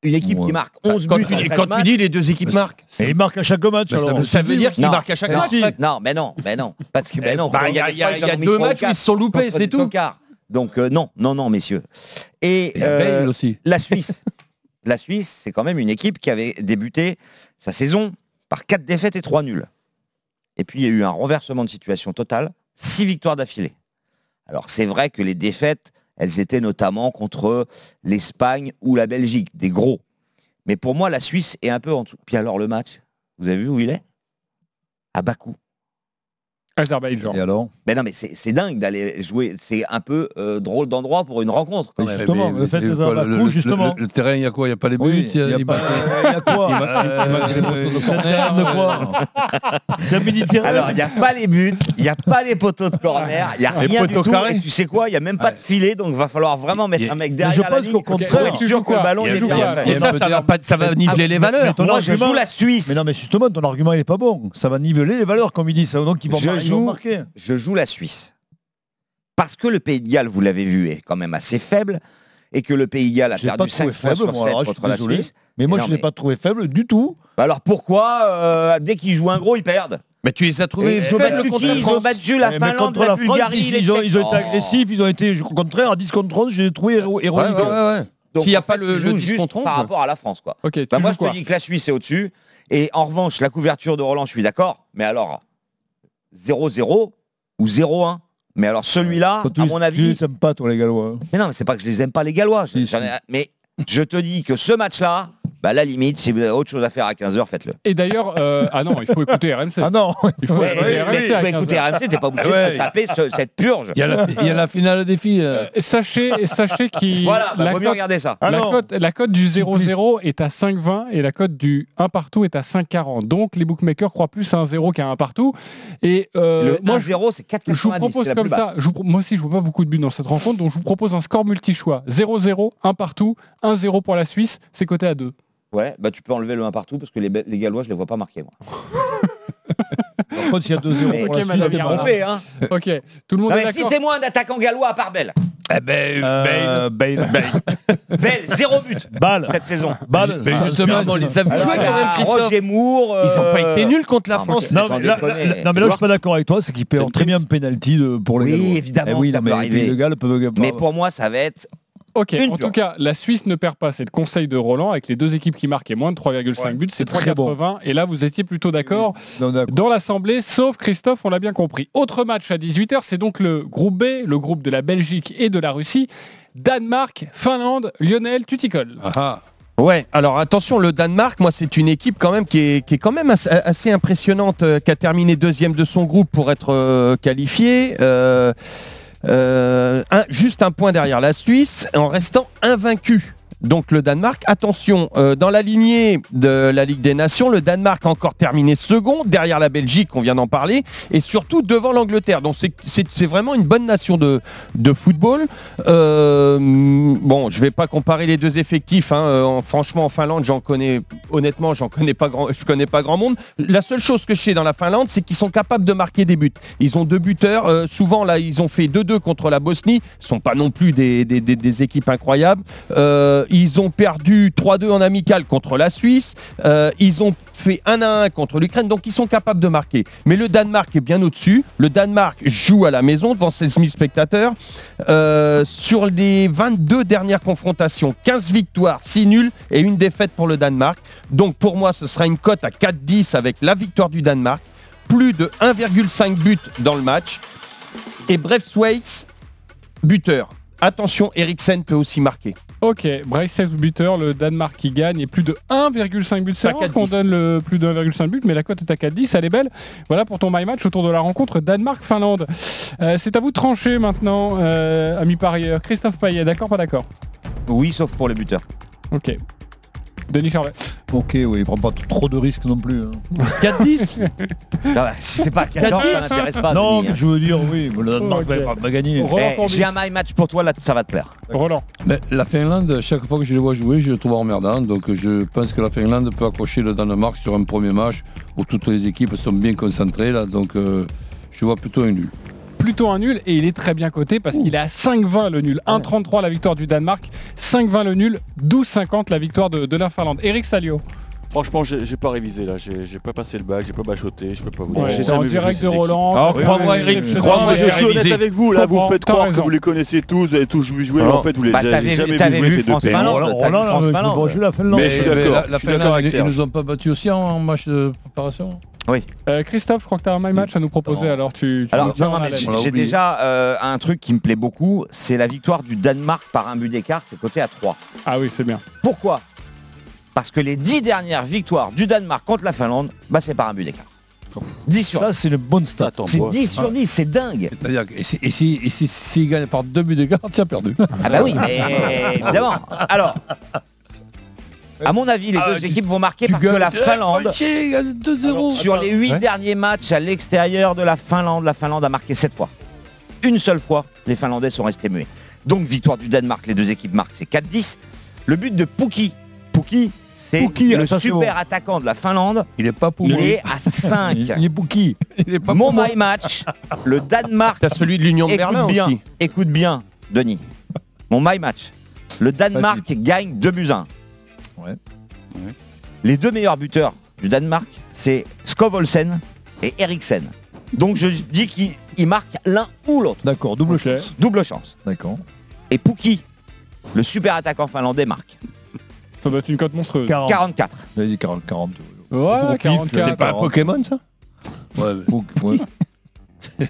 Une équipe Ouais. qui marque 11 Quand buts tu en dis- 13 quand tu dis les deux équipes marquent. Et il marque à chaque match. Bah, ça alors. veut- ça veut dire qu'il Non. marque à chaque match. Non, mais non, mais non. Parce que, ben non, Bah, il y a- ils deux matchs où ils se sont loupés, c'est tout. Donc euh, non, non, non, messieurs. Et euh, aussi. la Suisse, la Suisse, c'est quand même une équipe qui avait débuté sa saison par quatre défaites et trois nuls. Et puis il y a eu un renversement de situation total, six victoires d'affilée. Alors c'est vrai que les défaites, elles étaient notamment contre l'Espagne ou la Belgique, des gros. Mais pour moi, la Suisse est un peu en dessous. Puis alors le match, vous avez vu où il est? À Bakou. Azerbaïdjan. Et alors Mais non, mais c'est c'est dingue d'aller jouer. C'est un peu euh, drôle d'endroit pour une rencontre. Quand Mais même. justement, Mais- le mais quoi, faire le- Bakou, le- justement. Le, le terrain, il y a quoi Il n'y a pas les buts Oui, il y a il pas- marque- il y a quoi de C'est un corner, terrain de quoi C'est un mini-terrain Alors, il n'y a pas les buts, il n'y a pas les poteaux de corner, il n'y a Les rien du poteaux tout. Et tu sais quoi Il n'y a même pas de filet, donc il va falloir vraiment mettre Et- un mec derrière je pense qu'au contraire, sûr que le ballon pas. Et ça, ça va, pas, niveler les valeurs. Moi, je joue la Suisse. Mais non, mais justement, ton argument, il est pas bon. Ça va niveler les valeurs, comme il dit. Ça, donc, ils vont, joue-. Je joue la Suisse. Parce que le Pays de Galles, vous l'avez vu, est quand même assez faible et que le Pays de Galles a perdu 5 trouvé fois faible, sur moi, 7 alors, je suis contre la. Suisse. Mais moi, Non, je ne l'ai mais- pas trouvé faible du tout. Bah Alors pourquoi, euh, dès qu'ils jouent un gros, ils perdent? Mais tu les as trouvés ils ont faibles battu contre qui? La Ils ont battu la Eh, mais Finlande, contre la la France, Bulgarie, ils, ont, ils ont été Oh. agressifs, ils ont été, au contraire, à 10 contre 11, je les ai trouvés héro- Ouais, héroïques. ouais, ouais, ouais. Donc, S'il n'y a pas le, 10 juste contre 11. par rapport à la France, quoi. Bah, moi, je te dis que la Suisse est au-dessus. Et en revanche, la couverture de Roland, je suis d'accord. Mais alors, 0-0, ou 0-1. Mais alors celui-là, tu à mon Tu avis, les aimes pas, toi, les Gallois. mais non, mais c'est pas que je les aime pas les Gallois. je- Mais je te dis que ce match-là, bah, à la limite, si vous avez autre chose à faire à 15h, faites-le. Et d'ailleurs, euh, ah non, il faut écouter RMC. Ah non Il faut Ouais, écouter RMC mais à écoutez 15 heures. RMC, t'es pas obligé Ouais. de taper ce- cette purge. Il y, a la, il y a la finale des filles. euh. Euh, Sachez, sachez qu'il Voilà, bah, la, mieux cote, regarder ça. Ah la, cote, la cote du 0-0 est à 5,20 et la cote du 1 partout est à 5,40. Donc les bookmakers croient plus à un 0 qu'à un partout. Et euh, Le moi, 1-0, c'est je vous 4,90. propose comme plus ça. basse. Je vous pro- moi aussi, je vois pas beaucoup de buts dans cette rencontre, donc je vous propose un score multi-choix 0-0, 1 partout, 1-0 pour la Suisse. C'est coté à 2. Ouais, bah tu peux enlever le 1 partout parce que les, les Gallois, je les vois pas marquer. Moi. Par contre, s'il y a 2-0 Mais- pour Ok, madame Irma. Trompé, hein. Ok, tout le monde Non, est mais d'accord. citez-moi un attaquant gallois à part Bell. Eh ben, Euh, Bale. Bell, zéro but Balle. cette saison. Balle. Mais Ah, justement, on les a vus Alors, jouer il y quand même, Christophe. Roger Moore. Ils ont pas euh, été nuls contre la non, France. mais- Non Sans mais, là, déconner. là- non, mais là, je suis pas d'accord avec toi, c'est qu'il paie très bien penalty de- pour les Oui, Gallois. évidemment, Eh oui, ça non, peut mais arriver. les Galles peuvent. Mais pour moi, ça va être. Ok, Une en pure. tout cas, la Suisse ne perd pas. C'est le conseil de Roland avec les deux équipes qui marquaient moins de 3,5 Ouais, buts. C'est c'est très 3,80. Et là, vous étiez plutôt d'accord dans l'Assemblée, sauf Christophe, on l'a bien compris. Autre match à 18h, c'est donc le groupe B, le groupe de la Belgique et de la Russie. Danemark, Finlande, Lionel, tu t'y colles. Ah, ah. Ouais, alors attention, le Danemark, moi, c'est une équipe quand même qui est, qui est quand même assez, assez impressionnante, euh, qui a terminé deuxième de son groupe pour être euh, qualifié. Euh, euh, un- juste un point derrière la Suisse, en restant invaincu. Donc le Danemark, attention, euh, dans la lignée de la Ligue des Nations, le Danemark a encore terminé second, derrière la Belgique, on vient d'en parler, et surtout devant l'Angleterre. Donc c'est- vraiment une bonne nation de, football. Euh, bon, je vais pas comparer les deux effectifs. hein. Euh, en- franchement, en Finlande, j'en connais, honnêtement, j'en connais pas grand, connais pas grand monde. La seule chose que je sais dans la Finlande, c'est qu'ils sont capables de marquer des buts. Ils ont deux buteurs. Souvent, là, ils ont fait 2-2 contre la Bosnie. Ce sont pas non plus des, équipes incroyables. Ils ont perdu 3-2 en amical contre la Suisse. Euh, ils ont fait 1-1 contre l'Ukraine. Donc, ils sont capables de marquer. Mais le Danemark est bien au-dessus. Le Danemark joue à la maison devant 16 000 spectateurs. Euh, sur les 22 dernières confrontations, 15 victoires, 6 nuls et une défaite pour le Danemark. Donc pour moi, ce sera une cote à 4-10 avec la victoire du Danemark, plus de 1,5 but dans le match. Et Braithwaite, buteur. Attention, Eriksen peut aussi marquer. Ok, Bryce buteur, le Danemark qui gagne et plus de 1,5 but. C'est rare 4,10. qu'on donne le plus de 1,5 but, mais la cote est à 4,10, elle est belle. Voilà pour ton my match autour de la rencontre Danemark-Finlande. Euh, c'est à vous de trancher maintenant, euh, ami parieur. Christophe Payet, d'accord, pas d'accord? Oui, sauf pour les buteurs. Ok. Denis Charvet. Ok, oui, il prend pas trop de risques non plus. hein. 4-10 Non, bah, si c'est pas à 14, ça n'intéresse pas. Non, Denis, mais hein. je veux dire, oui, le Danemark Ok. va, va gagner. Roland Eh, Courbis. J'ai un my match pour toi, là, ça va te plaire. Roland. Mais la Finlande, chaque fois que je les vois jouer, je les trouve emmerdants. Donc je pense que la Finlande peut accrocher le Danemark sur un premier match où toutes les équipes sont bien concentrées. Là, donc euh, je vois plutôt un nul. Plutôt un nul et il est très bien coté parce qu'il est à 5,20 le nul. 1,33 la victoire du Danemark, 5,20 le nul, 12,50 la victoire de, de la Finlande. Eric Salio. Franchement, j'ai pas révisé là, j'ai pas passé le bac, j'ai pas bachoté, je peux pas vous dire. Ouais, en direct de Roland. Alors, Oui, crois-moi, oui, Eric, crois-moi, mais Je suis honnête avec vous, là, vous faites croire que vous les connaissez tous, vous avez tous jouer, mais en fait vous les Bah, avez jamais vu jouer ces deux pays. Roland, la Finlande. Mais je suis d'accord, La, je suis d'accord avec ils nous ont pas battus aussi en match de préparation Euh, Christophe, je crois que tu as un my match à nous proposer, Non. alors tu, tu Alors, tiens j'ai déjà euh, un truc qui me plaît beaucoup, c'est la victoire du Danemark par un but d'écart, c'est coté à 3. Ah oui, c'est bien. Pourquoi? Parce que les 10 dernières victoires du Danemark contre la Finlande, bah, c'est par un but d'écart. 10 sur Ça, c'est une bonne stat. C'est moi. 10 sur 10, c'est dingue. C'est-à-dire que et si- et si- et si- s'ils gagnent par deux buts d'écart, as perdu. Ah bah oui, mais évidemment. Alors, à mon avis, les Ah, deux équipes vont marquer parce que la Finlande, ils gagnent 2-0. sur les 8 Ouais. derniers matchs à l'extérieur de la Finlande, la Finlande a marqué 7 fois. Une seule fois, les Finlandais sont restés muets. Donc victoire du Danemark, les deux équipes marquent, c'est 4-10. Le but de Pouki, Pouki, c'est Pouki, le super attaquant de la Finlande. Il est pas pour Il est à 5. Il, est bouki. Il est pas Mon my match, le Danemark. T'as celui de l'Union de écoute Berlin bien, aussi. écoute bien, Denis. Mon my match. Le Danemark gagne 2 buts à 1. Ouais. Ouais. Les deux meilleurs buteurs du Danemark, c'est Skovolsen et Eriksen. Donc je dis qu'ils ils marquent l'un ou l'autre. D'accord, double chance. Double chance. D'accord. Et Pouki, le super attaquant finlandais, marque. Ça doit être une cote monstrueuse. 40. 44. J'avais dit 40. 40. Ouais, Au pif, 44. c'est pas un Pokémon ça? Ouais, ouais.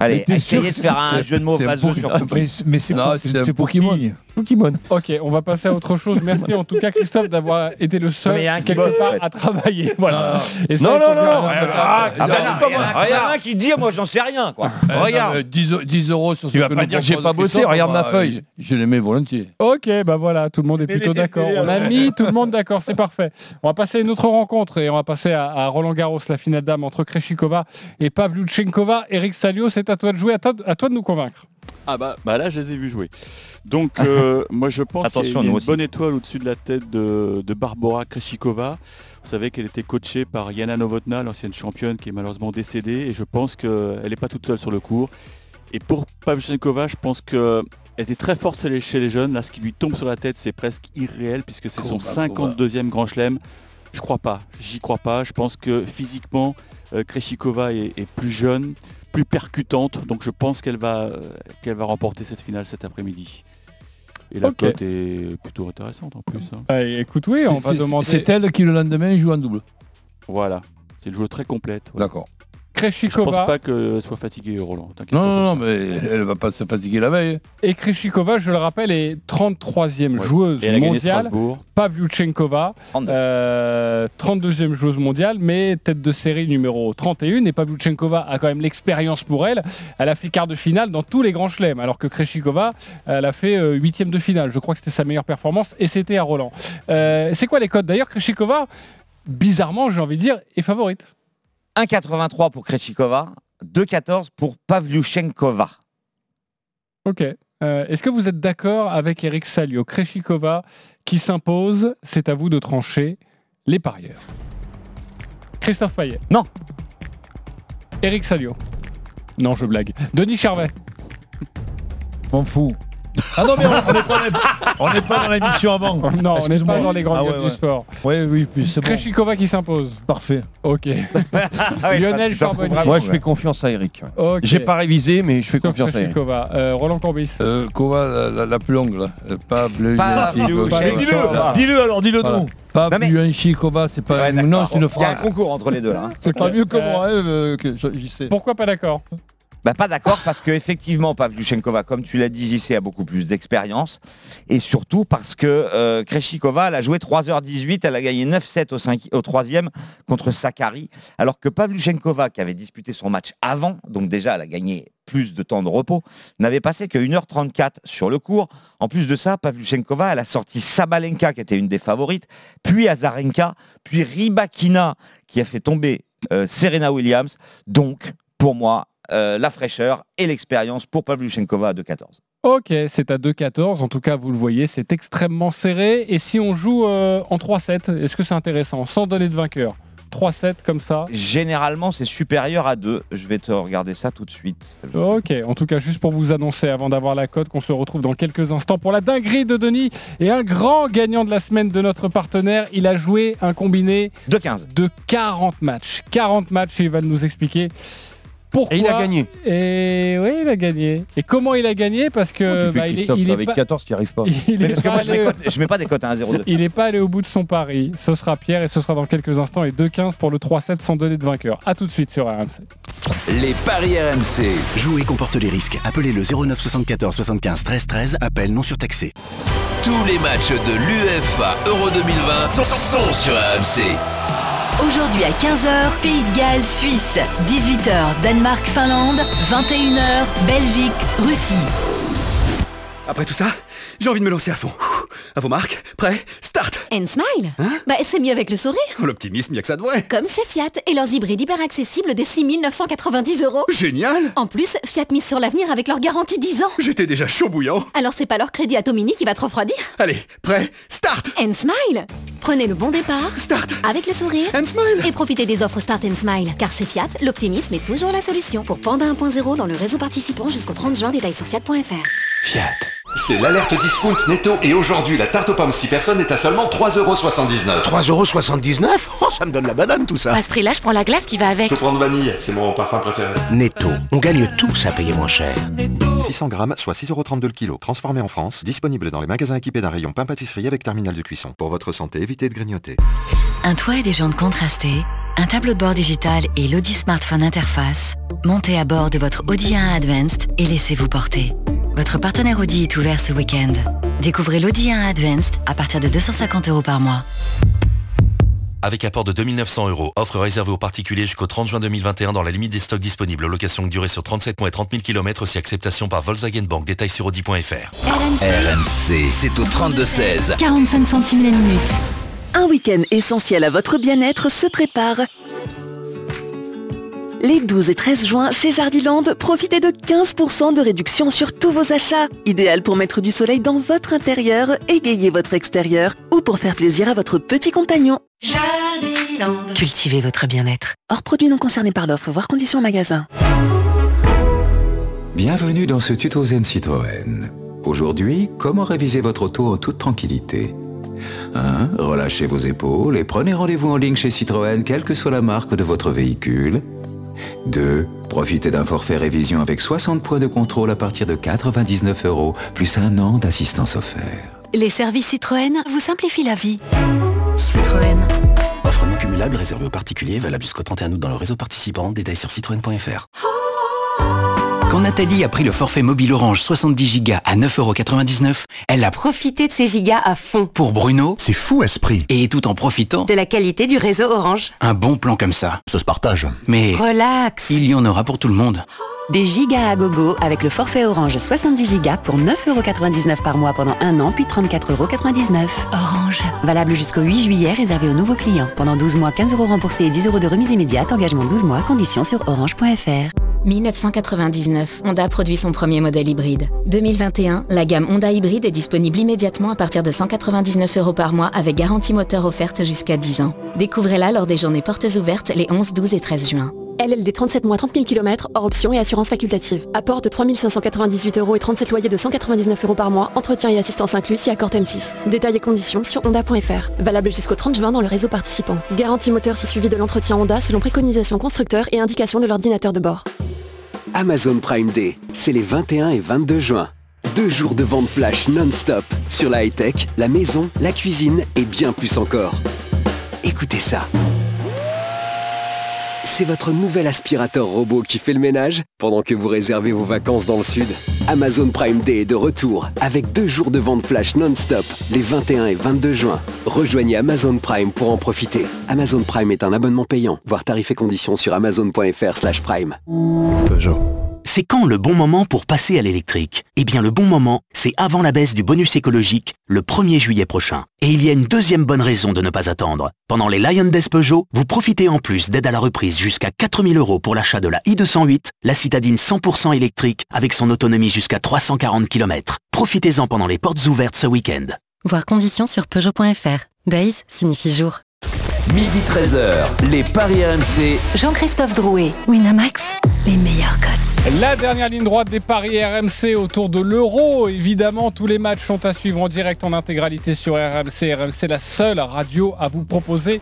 Allez, essayez de faire un c'est- jeu de mots sur Cookie. mais- Mais c'est pour- qui Pokémon. Ok, on va passer à autre chose. Merci en tout cas Christophe d'avoir été le seul Mais il y a un qui quelque bosse, en part fait. à travailler. Voilà. Et ça, Non, il faut non, non, Ah, bah non, il y en a un- il y en a un qui dit, moi j'en sais rien, quoi. Regarde, 10, 10 euros sur ce Tu vas que pas nous dire que j'ai propose pas bossé, Christophe, regarde ma bah, feuille. Je, les mets volontiers. Ok, bah voilà, tout le monde est plutôt d'accord. On a mis tout le monde d'accord, c'est parfait. On va passer à une autre rencontre et on va passer à, à Roland Garros, la finale dame entre Kreshikova et Pavlyuchenkova. Eric Salio, c'est à toi de jouer, à toi de nous convaincre. Ah bah, bah là je les ai vus jouer. Donc euh, moi je pense qu'il y a- une aussi. bonne étoile au-dessus de la tête de, de Barbara Kreshikova. Vous savez qu'elle était coachée par Yana Novotna, l'ancienne championne qui est malheureusement décédée. Et je pense qu'elle n'est pas toute seule sur le cours. Et pour Pavlyuchenkova, je pense que elle était très forte chez les, jeunes. Là, ce qui lui tombe sur la tête, c'est presque irréel puisque c'est son 52e grand chelem. Je crois pas, j'y crois pas. Je pense que physiquement, euh, Kreshikova est, est plus jeune, plus percutante. Donc je pense qu'elle va, qu'elle va remporter cette finale cet après-midi. Et la Ok. cote est plutôt intéressante en plus. hein. Ah, écoute, oui, on va C'est- demander. C'est elle qui le lendemain joue en double. Voilà. C'est une joueuse très complète. ouais. D'accord. Je pense Kreshikova pas qu'elle soit fatiguée, Roland. t'inquiète Non, pas non, non, mais elle va pas se fatiguer la veille. et Kreshikova, je le rappelle, est 33e Ouais. joueuse Et elle mondiale. Strasbourg. Pavlyuchenkova, 32. euh, 32e joueuse mondiale, mais tête de série numéro 31. Et Pavlyuchenkova a quand même l'expérience pour elle. Elle a fait quart de finale dans tous les grands chelems, alors que Kreshikova, elle a fait euh, huitième de finale. Je crois que c'était sa meilleure performance et c'était à Roland. Euh, c'est quoi les codes? D'ailleurs, Kreshikova, bizarrement, j'ai envie de dire, est favorite. 1,83 pour Krejcikova, 2,14 pour Pavlyuchenkova. Ok. Euh, Est-ce que vous êtes d'accord avec Eric Salio? Kreshikova qui s'impose, c'est à vous de trancher les parieurs. Christophe Payet Non. Eric Salio Non, je blague. Denis Charvet M'en fous. Ah non, mais on n'est pas, on n'est pas dans l'émission avant. Non, on n'est pas dans les grandes Ah ouais, gueules ouais. du sport. Oui, oui, puis c'est bon. Qui s'impose. Parfait. Ok. Ah Lionel fous Charbonnier. Moi, je fais confiance à Eric. J'ai pas révisé, mais je fais confiance à Eric. Euh, Roland Courbis. Euh, Kova, la, la- la plus longue, là. Euh, Pas. Mais Dis-le, dis-le alors, dis-le Voilà. nous. Pas Non, mais- plus un Chikova, c'est pas. Ouais, non, c'est une Il y a un phrase. concours entre les deux là. hein. C'est pas mieux que moi, hein, euh, je- j'y sais. Pourquoi pas d'accord Bah, pas d'accord parce que effectivement Pavlyuchenkova, comme tu l'as dit, JC a beaucoup plus d'expérience et surtout parce que euh, Kreshikova, elle a joué 3h18, elle a gagné 9-7 au, 5 au troisième contre Sakari, alors que Pavlyuchenkova, qui avait disputé son match avant, donc déjà elle a gagné plus de temps de repos, n'avait passé que 1h34 sur le cours. En plus de ça, Pavlyuchenkova, elle a sorti Sabalenka, qui était une des favorites, puis Azarenka, puis Ribakina, qui a fait tomber euh, Serena Williams. Donc, pour moi, euh, la fraîcheur et l'expérience pour Pavlyuchenkova à 2-14. Ok, c'est à 2-14. En tout cas, vous le voyez, c'est extrêmement serré. Et si on joue euh, en 3-7, est-ce que c'est intéressant? Sans donner de vainqueur 3-7 comme ça Généralement, c'est supérieur à 2. Je vais te regarder ça tout de suite. Ok, en tout cas, juste pour vous annoncer, avant d'avoir la cote, qu'on se retrouve dans quelques instants pour la dinguerie de Denis et un grand gagnant de la semaine de notre partenaire. Il a joué un combiné 2-15. de 40 matchs. 40 matchs et il va nous expliquer pourquoi. Et il a gagné. Et oui, il a gagné. Et comment il a gagné Parce que fais bah, il est, il est avec pas, 14 qui arrive pas. il est Parce que moi, je mets, allé- cote- je mets pas des cotes à 1-0-2. il n'est pas allé au bout de son pari. Ce sera Pierre et ce sera dans quelques instants. Et 2-15 pour le 3-7 sans donner de vainqueur. A tout de suite sur RMC. Les paris RMC. Jouer comporte les risques. Appelez le 09 74 75 13 13. Appel non surtaxé. Tous les matchs de l'UEFA Euro 2020 sont, sont sur RMC. Aujourd'hui à 15h, Pays de Galles, Suisse. 18h, Danemark, Finlande. 21h, Belgique, Russie. Après tout ça, j'ai envie de me lancer à fond. À vos marques, prêts, start! And smile. Bah c'est mieux avec le sourire. Oh, L'optimisme, y'a que ça de vrai. Comme chez Fiat et leurs hybrides hyper accessibles dès 6990 euros. Génial! En plus, Fiat mise sur l'avenir avec leur garantie 10 ans. J'étais déjà chaud bouillant. Alors c'est pas leur crédit Atomini qui va te refroidir. Allez, prêt, start! And smile. Prenez le bon départ. Start! Avec le sourire. And smile. Et profitez des offres Start and Smile. Car chez Fiat, l'optimisme est toujours la solution. Pour Panda 1.0 dans le réseau participant jusqu'au 30 juin, détails sur fiat.fr. Fiat. C'est l'alerte discount netto et aujourd'hui la tarte aux pommes 6 personnes est à seulement 3,79€. 3,79€ Oh, ça me donne la banane tout ça. À ce prix-là, je prends la glace qui va avec. Faut prendre vanille, c'est mon parfum préféré. Netto, on gagne tous à payer moins cher. 600 grammes, soit 6,32€ le kilo. Transformé en France, disponible dans les magasins équipés d'un rayon pain pâtisserie avec terminal de cuisson. Pour votre santé, évitez de grignoter. Un toit et des jantes contrastées, un tableau de bord digital et l'Audi Smartphone Interface, montez à bord de votre Audi A1 Advanced et laissez-vous porter. Votre partenaire Audi est ouvert ce week-end. Découvrez l'Audi A1 Advanced à partir de 250 euros par mois. Avec apport de 2900 euros, offre réservée aux particuliers jusqu'au 30 juin 2021 dans la limite des stocks disponibles. Location durée sur 37 mois et 30 000 km aussi acceptation par Volkswagen Bank. Détails sur Audi.fr. RMC, c'est au 32-16. 45 centimes la minute. Un week-end essentiel à votre bien-être se prépare. Les 12 et 13 juin, chez Jardiland, profitez de 15% de réduction sur tous vos achats. Idéal pour mettre du soleil dans votre intérieur, égayer votre extérieur ou pour faire plaisir à votre petit compagnon. Jardiland. Cultivez votre bien-être. Hors produits non concernés par l'offre, voir conditions en magasin. Bienvenue dans ce tuto Zen Citroën. Aujourd'hui, comment réviser votre auto en toute tranquillité? 1. Relâchez vos épaules et prenez rendez-vous en ligne chez Citroën, quelle que soit la marque de votre véhicule. 2. Profitez d'un forfait révision avec 60 points de contrôle à partir de 99 euros, plus un an d'assistance offert. Les services Citroën vous simplifient la vie. Citroën. Offre non cumulable réservée aux particuliers, valable jusqu'au 31 août dans le réseau participant. Détails sur citroën.fr. Quand Nathalie a pris le forfait mobile Orange 70 Go à 9,99€, elle a Profitez de ces gigas à fond. pour Bruno. C'est fou esprit. Et tout en profitant, De la qualité du réseau Orange. un bon plan comme ça. Ça se partage. Mais Relax. il y en aura pour tout le monde. Des gigas à gogo avec le forfait Orange 70 gigas pour 9,99€ par mois pendant un an, puis 34,99€. Orange. Valable jusqu'au 8 juillet, réservé aux nouveaux clients. Pendant 12 mois, 15 euros remboursés et 10 euros de remise immédiate. Engagement 12 mois, conditions sur orange.fr. 1999, Honda produit son premier modèle hybride. 2021, la gamme Honda hybride est disponible immédiatement à partir de 199 euros par mois avec garantie moteur offerte jusqu'à 10 ans. Découvrez-la lors des journées portes ouvertes les 11, 12 et 13 juin. LLD 37 mois 30 000 km, hors option et assurance facultative. Apport de 3 598 euros et 37 loyers de 199 euros par mois, entretien et assistance inclus si accord M6. Détails et conditions sur honda.fr. Valable jusqu'au 30 juin dans le réseau participant. Garantie moteur si suivi de l'entretien Honda selon préconisation constructeur et indication de l'ordinateur de bord. Amazon Prime Day, c'est les 21 et 22 juin. Deux jours de vente flash non-stop sur la high-tech, la maison, la cuisine et bien plus encore. Écoutez ça. C'est votre nouvel aspirateur robot qui fait le ménage pendant que vous réservez vos vacances dans le sud. Amazon Prime Day est de retour avec deux jours de vente flash non-stop les 21 et 22 juin. Rejoignez Amazon Prime pour en profiter. Amazon Prime est un abonnement payant. Voir tarifs et conditions sur amazon.fr slash prime. C'est quand le bon moment pour passer à l'électrique? Eh bien le bon moment, c'est avant la baisse du bonus écologique, le 1er juillet prochain. Et il y a une deuxième bonne raison de ne pas attendre. Pendant les Lion Days Peugeot, vous profitez en plus d'aide à la reprise jusqu'à 4000 euros pour l'achat de la i208, la citadine 100% électrique avec son autonomie jusqu'à 340 km. Profitez-en pendant les portes ouvertes ce week-end. Voir conditions sur Peugeot.fr. Days signifie jour. Midi 13h, les Paris RMC. Jean-Christophe Drouet. Winamax. Les meilleurs codes. La dernière ligne droite des paris RMC autour de l'euro. Évidemment, tous les matchs sont à suivre en direct en intégralité sur RMC. RMC, la seule radio à vous proposer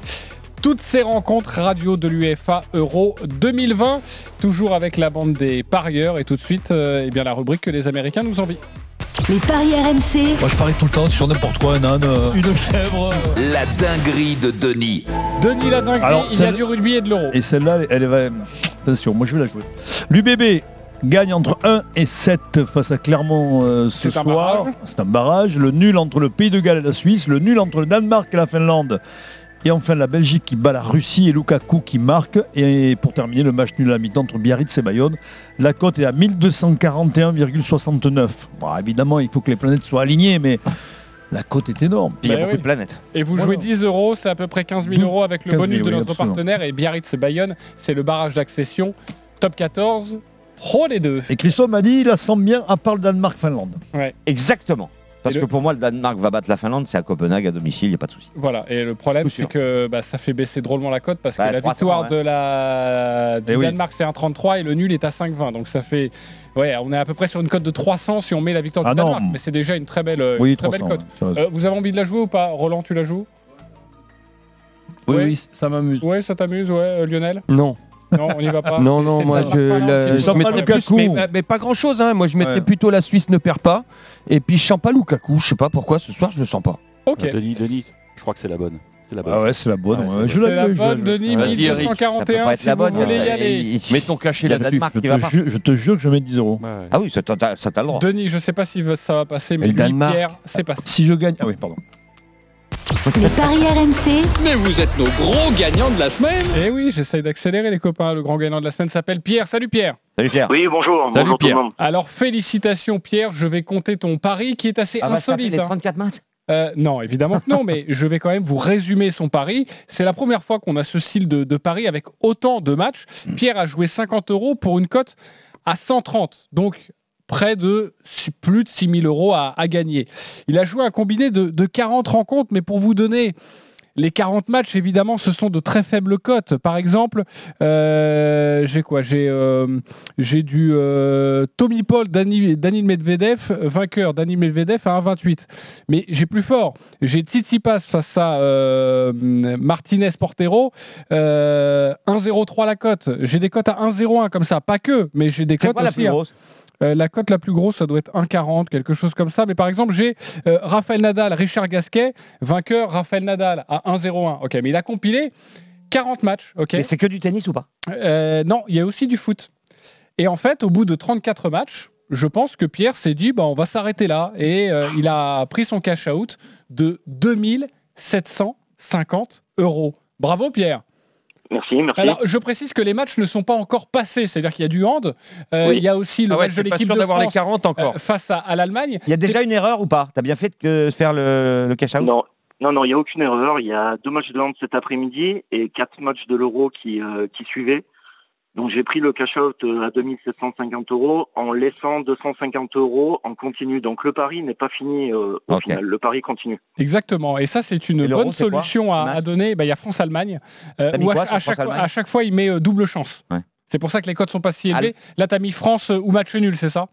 toutes ces rencontres radio de l'UEFA Euro 2020. Toujours avec la bande des parieurs et tout de suite, euh, eh bien, la rubrique que les Américains nous envient. Les paris RMC. Moi je parie tout le temps sur n'importe quoi, un âne, euh, une chèvre. euh. La dinguerie de Denis. Denis la dinguerie, Alors, il y a celle- du rugby et de l'euro. Et celle-là, elle est va- Attention, moi je vais la jouer. L'UBB gagne entre 1 et 7 face à Clermont euh, ce soir. C'est un barrage. Le nul entre le Pays de Galles et la Suisse. Le nul entre le Danemark et la Finlande. Et enfin la Belgique qui bat la Russie et Lukaku qui marque. Et pour terminer, le match nul à la mi-temps entre Biarritz et Bayonne. La cote est à 1241,69. Bon, évidemment, il faut que les planètes soient alignées, mais la cote est énorme. Bah oui. Et vous jouez 10 euros, c'est à peu près 15 000 euros avec le 15 000, bonus de notre partenaire. Et Biarritz et Bayonne, c'est le barrage d'accession. Top 14, pro les deux. Et Christophe m'a dit, il la sent bien à part le Danemark-Finlande. Ouais. Exactement. Parce Et le- que pour moi, le Danemark va battre la Finlande, c'est à Copenhague à domicile, il n'y a pas de souci. Voilà, et le problème c'est sûr. que bah, ça fait baisser drôlement la cote parce Bah, que la 300, victoire ouais. de la du Eh oui. Danemark c'est 1,33 et le nul est à 5,20. Donc ça fait ouais, on est à peu près sur une cote de 300 si on met la victoire Ah du non. Danemark, mais c'est déjà une très belle, euh, Oui, une très 300, belle cote. ouais. Euh, vous avez envie de la jouer ou pas Roland, tu la joues? Oui, Ouais. oui, ça m'amuse. Ouais, ça t'amuse, ouais, euh, Lionel? Non. Non, on y va pas. Non, non, moi le je, la- je sens pas mettrais plus, mais, mais pas grand chose, hein. moi je mettrais Ouais. plutôt la Suisse ne perd pas, et puis je sens pas Lukaku, je sais pas pourquoi ce soir je le sens pas. Ok. Denis, Denis, je crois que c'est la bonne. C'est la Ah ouais, c'est la bonne. ouais. Je C'est la l'avais, je bonne. Denis, Vas-y, Eric. 1241, si vous voulez y aller. Mets ton cachet Il y a là-dessus. Danemark Je te, jure, je te jure que je mets 10 euros. Ah oui, ça t'a le droit. Denis, je sais pas si ça va passer, mais Danemark. Pierre, c'est passé. Si je gagne... Ah oui, pardon. Les paris RMC, Mais vous êtes nos gros gagnants de la semaine Eh oui, j'essaye d'accélérer les copains. Le grand gagnant de la semaine s'appelle Pierre. Salut Pierre. Salut Pierre. Oui, bonjour. Salut bonjour Pierre. tout le monde. Alors félicitations Pierre, je vais compter ton pari qui est assez Ah bah, ça fait insolite. les hein. 34 matchs Euh, non, évidemment que non, mais je vais quand même vous résumer son pari. C'est la première fois qu'on a ce style de, de pari avec autant de matchs. Pierre a joué 50 euros pour une cote à 130, donc près de plus de 6000 euros à, à gagner. Il a joué un combiné de, de 40 rencontres, mais pour vous donner les 40 matchs, évidemment, ce sont de très faibles cotes. Par exemple, euh, j'ai quoi? J'ai euh, j'ai du euh, Tommy Paul, Dani, Danil Medvedev, vainqueur Dani Medvedev à 1,28. Mais j'ai plus fort. J'ai Tsitsipas face à Martinez Portero, euh, 1,03 la cote. J'ai des cotes à 1,01 comme ça. Pas que, mais j'ai des cotes la aussi plus grosse? Euh, la cote la plus grosse, ça doit être 1,40, quelque chose comme ça. Mais par exemple, j'ai euh, Raphaël Nadal, Richard Gasquet, vainqueur Raphaël Nadal à 1,01. Ok, mais il a compilé 40 matchs. Ok. Mais c'est que du tennis ou pas? Euh, non, il y a aussi du foot. Et en fait, au bout de 34 matchs, je pense que Pierre s'est dit, bah, on va s'arrêter là. Et il a pris son cash out de 2750 euros. Bravo Pierre. Merci, merci. Alors, je précise que les matchs ne sont pas encore passés, c'est-à-dire qu'il y a du hand. Euh, Oui. Il y a aussi le Ah ouais, match de l'équipe sûr de d'avoir les France 40 encore. euh, face à, à l'Allemagne. Il y a déjà une erreur ou pas T'as bien fait de que- faire le, le cash out Non, non, non, il n'y a aucune erreur. Il y a deux matchs de hand cet après-midi et quatre matchs de l'Euro qui, euh, qui suivaient. Donc j'ai pris le cash out euh, à 2750 euros en laissant 250 euros en continu. Donc le pari n'est pas fini euh, au final. Le pari continue. Exactement. Et ça, c'est une Et bonne solution à, à donner. Ben, Il y a France-Allemagne. euh, où à, quoi sur à chaque, à chaque fois, il met euh, double chance. C'est pour ça que les codes sont pas si élevés. Là, tu as mis France euh, ou match nul, c'est ça?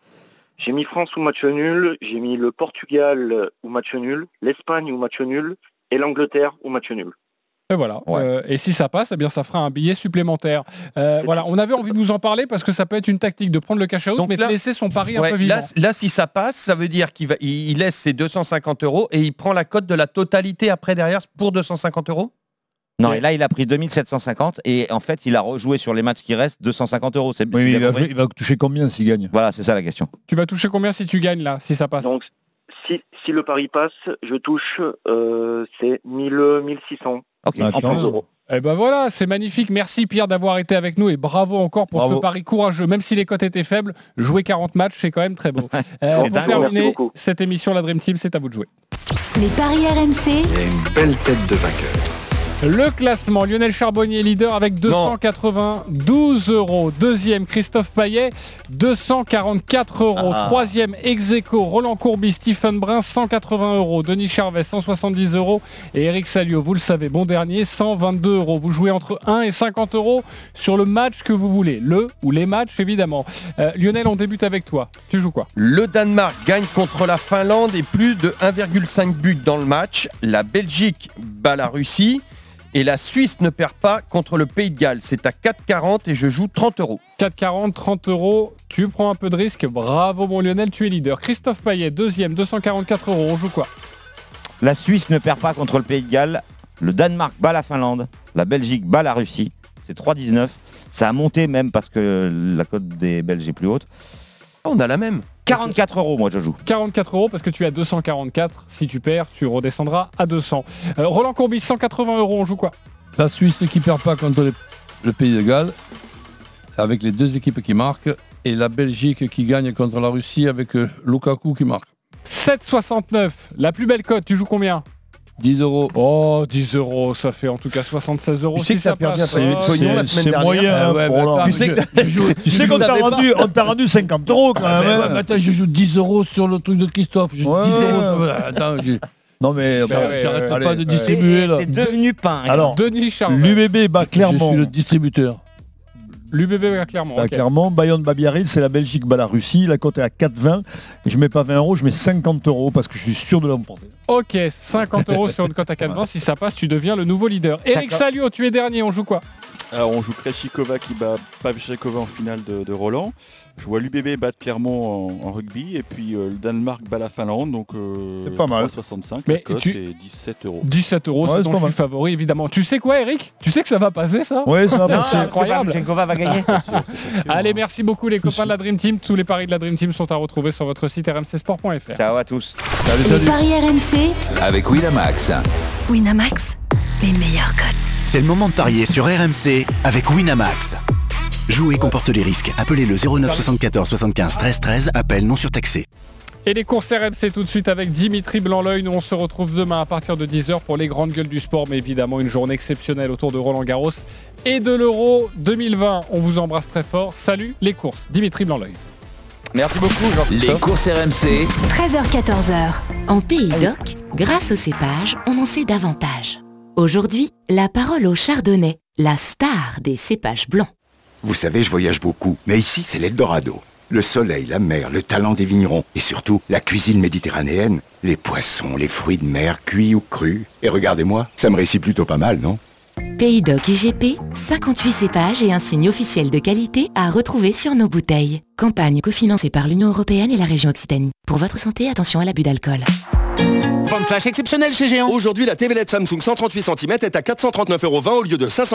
J'ai mis France ou match nul, j'ai mis le Portugal euh, ou match nul, l'Espagne ou match nul et l'Angleterre ou match nul. Et voilà. Euh, et si ça passe, eh bien, ça fera un billet supplémentaire. Euh, voilà. On avait envie de vous en parler parce que ça peut être une tactique de prendre le cash out, mais de laisser son pari un peu vivant. là, là, si ça passe, ça veut dire qu'il va, il il laisse ses 250 euros et il prend la cote de la totalité après derrière pour 250 euros? Non, et là, il a pris 2750 et en fait, il a rejoué sur les matchs qui restent 250 euros. C'est Oui, il va, compris il va toucher combien s'il gagne? Voilà, c'est ça la question. Tu vas toucher combien si tu gagnes là, si ça passe? Donc si, si le pari passe, je touche euh, c'est 1000, 1600 Ok, en plus euros. Eh ben voilà, c'est magnifique. Merci Pierre d'avoir été avec nous et bravo encore pour Bravo. ce pari courageux. Même si les cotes étaient faibles, jouer 40 matchs, c'est quand même très beau. Euh, Bon, pour terminer cette émission, la Dream Team, c'est à vous de jouer. les paris RMC, Il y a une belle tête de vainqueur. Le classement, Lionel Charbonnier leader avec 292 euros. Deuxième, Christophe Payet, 244 euros. Ah. Troisième, Execo, Roland Courbis, Stephen Brun, 180 euros. Denis Charvet, 170 euros. Et Eric Salio, vous le savez, bon dernier, 122 euros. Vous jouez entre 1 et 50 euros sur le match que vous voulez. Le ou les matchs, évidemment. Euh, Lionel, on débute avec toi. Tu joues quoi? Le Danemark gagne contre la Finlande et plus de 1,5 buts dans le match. La Belgique bat la Russie. Et la Suisse ne perd pas contre le Pays de Galles. C'est à 4,40 et je joue 30 euros. 4,40, 30 euros. Tu prends un peu de risque. Bravo, mon Lionel, tu es leader. Christophe Payet, deuxième, 244 euros. On joue quoi? La Suisse ne perd pas contre le Pays de Galles. Le Danemark bat la Finlande. La Belgique bat la Russie. C'est 3,19. Ça a monté même parce que la cote des Belges est plus haute. On a la même. 44 euros, moi je joue. 44 euros parce que tu as 244. Si tu perds, tu redescendras à 200. Euh, Roland Courbis, 180 euros. On joue quoi? La Suisse qui perd pas contre les- le Pays de Galles, avec les deux équipes qui marquent, et la Belgique qui gagne contre la Russie avec euh, Lukaku qui marque. 7,69. La plus belle cote. Tu joues combien? 10 euros. Oh, 10 euros, ça fait en tout cas 76 euros. Tu sais si que ça perdu de Oh, pognon la c'est- semaine c'est dernière. moyen, ouais, pour bah, Roland. attends, Tu sais tu qu'on t'a rendu, pas. on t'a rendu 50 euros quand Ah, même. hein. ouais, Attends, je joue 10 euros sur le truc de Christophe. Je- 10 Ouais, euros. ouais. Attends, Non mais bah, j'arrête ouais, pas de distribuer là. T'es devenu pain. Alors, Denis Charvet. l'UBB bat Je suis le distributeur. L'UBB va clairement. Bah, Clermont, Bayonne bat Biarritz, c'est la Belgique bat la Russie. La cote est à 4,20. Et je mets pas 20 euros, je mets 50 euros parce que je suis sûr de l'emporter. Ok, 50 euros sur une cote à 4,20. Si ça passe, tu deviens le nouveau leader. Eric. Salio, tu es dernier. On joue quoi? Alors on joue Kreshikova qui bat Pavlyuchenkova en finale de, de Roland. Je vois l'UBB battre Clermont en, en rugby et puis euh, le Danemark bat la Finlande donc euh, C'est pas mal. 65 Mais la cote tu- et 17 euros. 17 euros, Ouais, c'est ton favori évidemment. Tu sais quoi Eric? Tu sais que ça va passer ça? Ouais, ça va passer. C'est incroyable. Pavlyuchenkova va gagner. Allez, merci beaucoup les copains de la Dream Team. Tous les paris de la Dream Team sont à retrouver sur votre site rmcsport.fr. Ciao à tous. Les paris RMC, Avec Winamax. Winamax, les meilleurs cotes. C'est le moment de parier sur RMC avec Winamax. Jouer comporte les risques. Appelez le 09 74 75 13 13. Appel non surtaxé. Et les courses RMC tout de suite avec Dimitri Blanc-L'œil. Nous on se retrouve demain à partir de 10h pour les grandes gueules du sport, mais évidemment une journée exceptionnelle autour de Roland Garros et de l'Euro 2020. On vous embrasse très fort. Salut les courses. Dimitri Blanc-L'œil. Merci beaucoup Les courses RMC. 13h-14h. En Pays d'Oc, grâce au cépage, on en sait davantage. Aujourd'hui, la parole au chardonnay, la star des cépages blancs. Vous savez, je voyage beaucoup, mais ici, c'est l'Eldorado. Le soleil, la mer, le talent des vignerons et surtout la cuisine méditerranéenne, les poissons, les fruits de mer, cuits ou crus. Et regardez-moi, ça me réussit plutôt pas mal, non? Pays d'Oc IGP, 58 cépages et un signe officiel de qualité à retrouver sur nos bouteilles. Campagne cofinancée par l'Union Européenne et la région Occitanie. Pour votre santé, attention à l'abus d'alcool. Vente flash exceptionnelle chez Géant. Aujourd'hui, la TV LED Samsung 138 cm est à 439,20€ au lieu de 500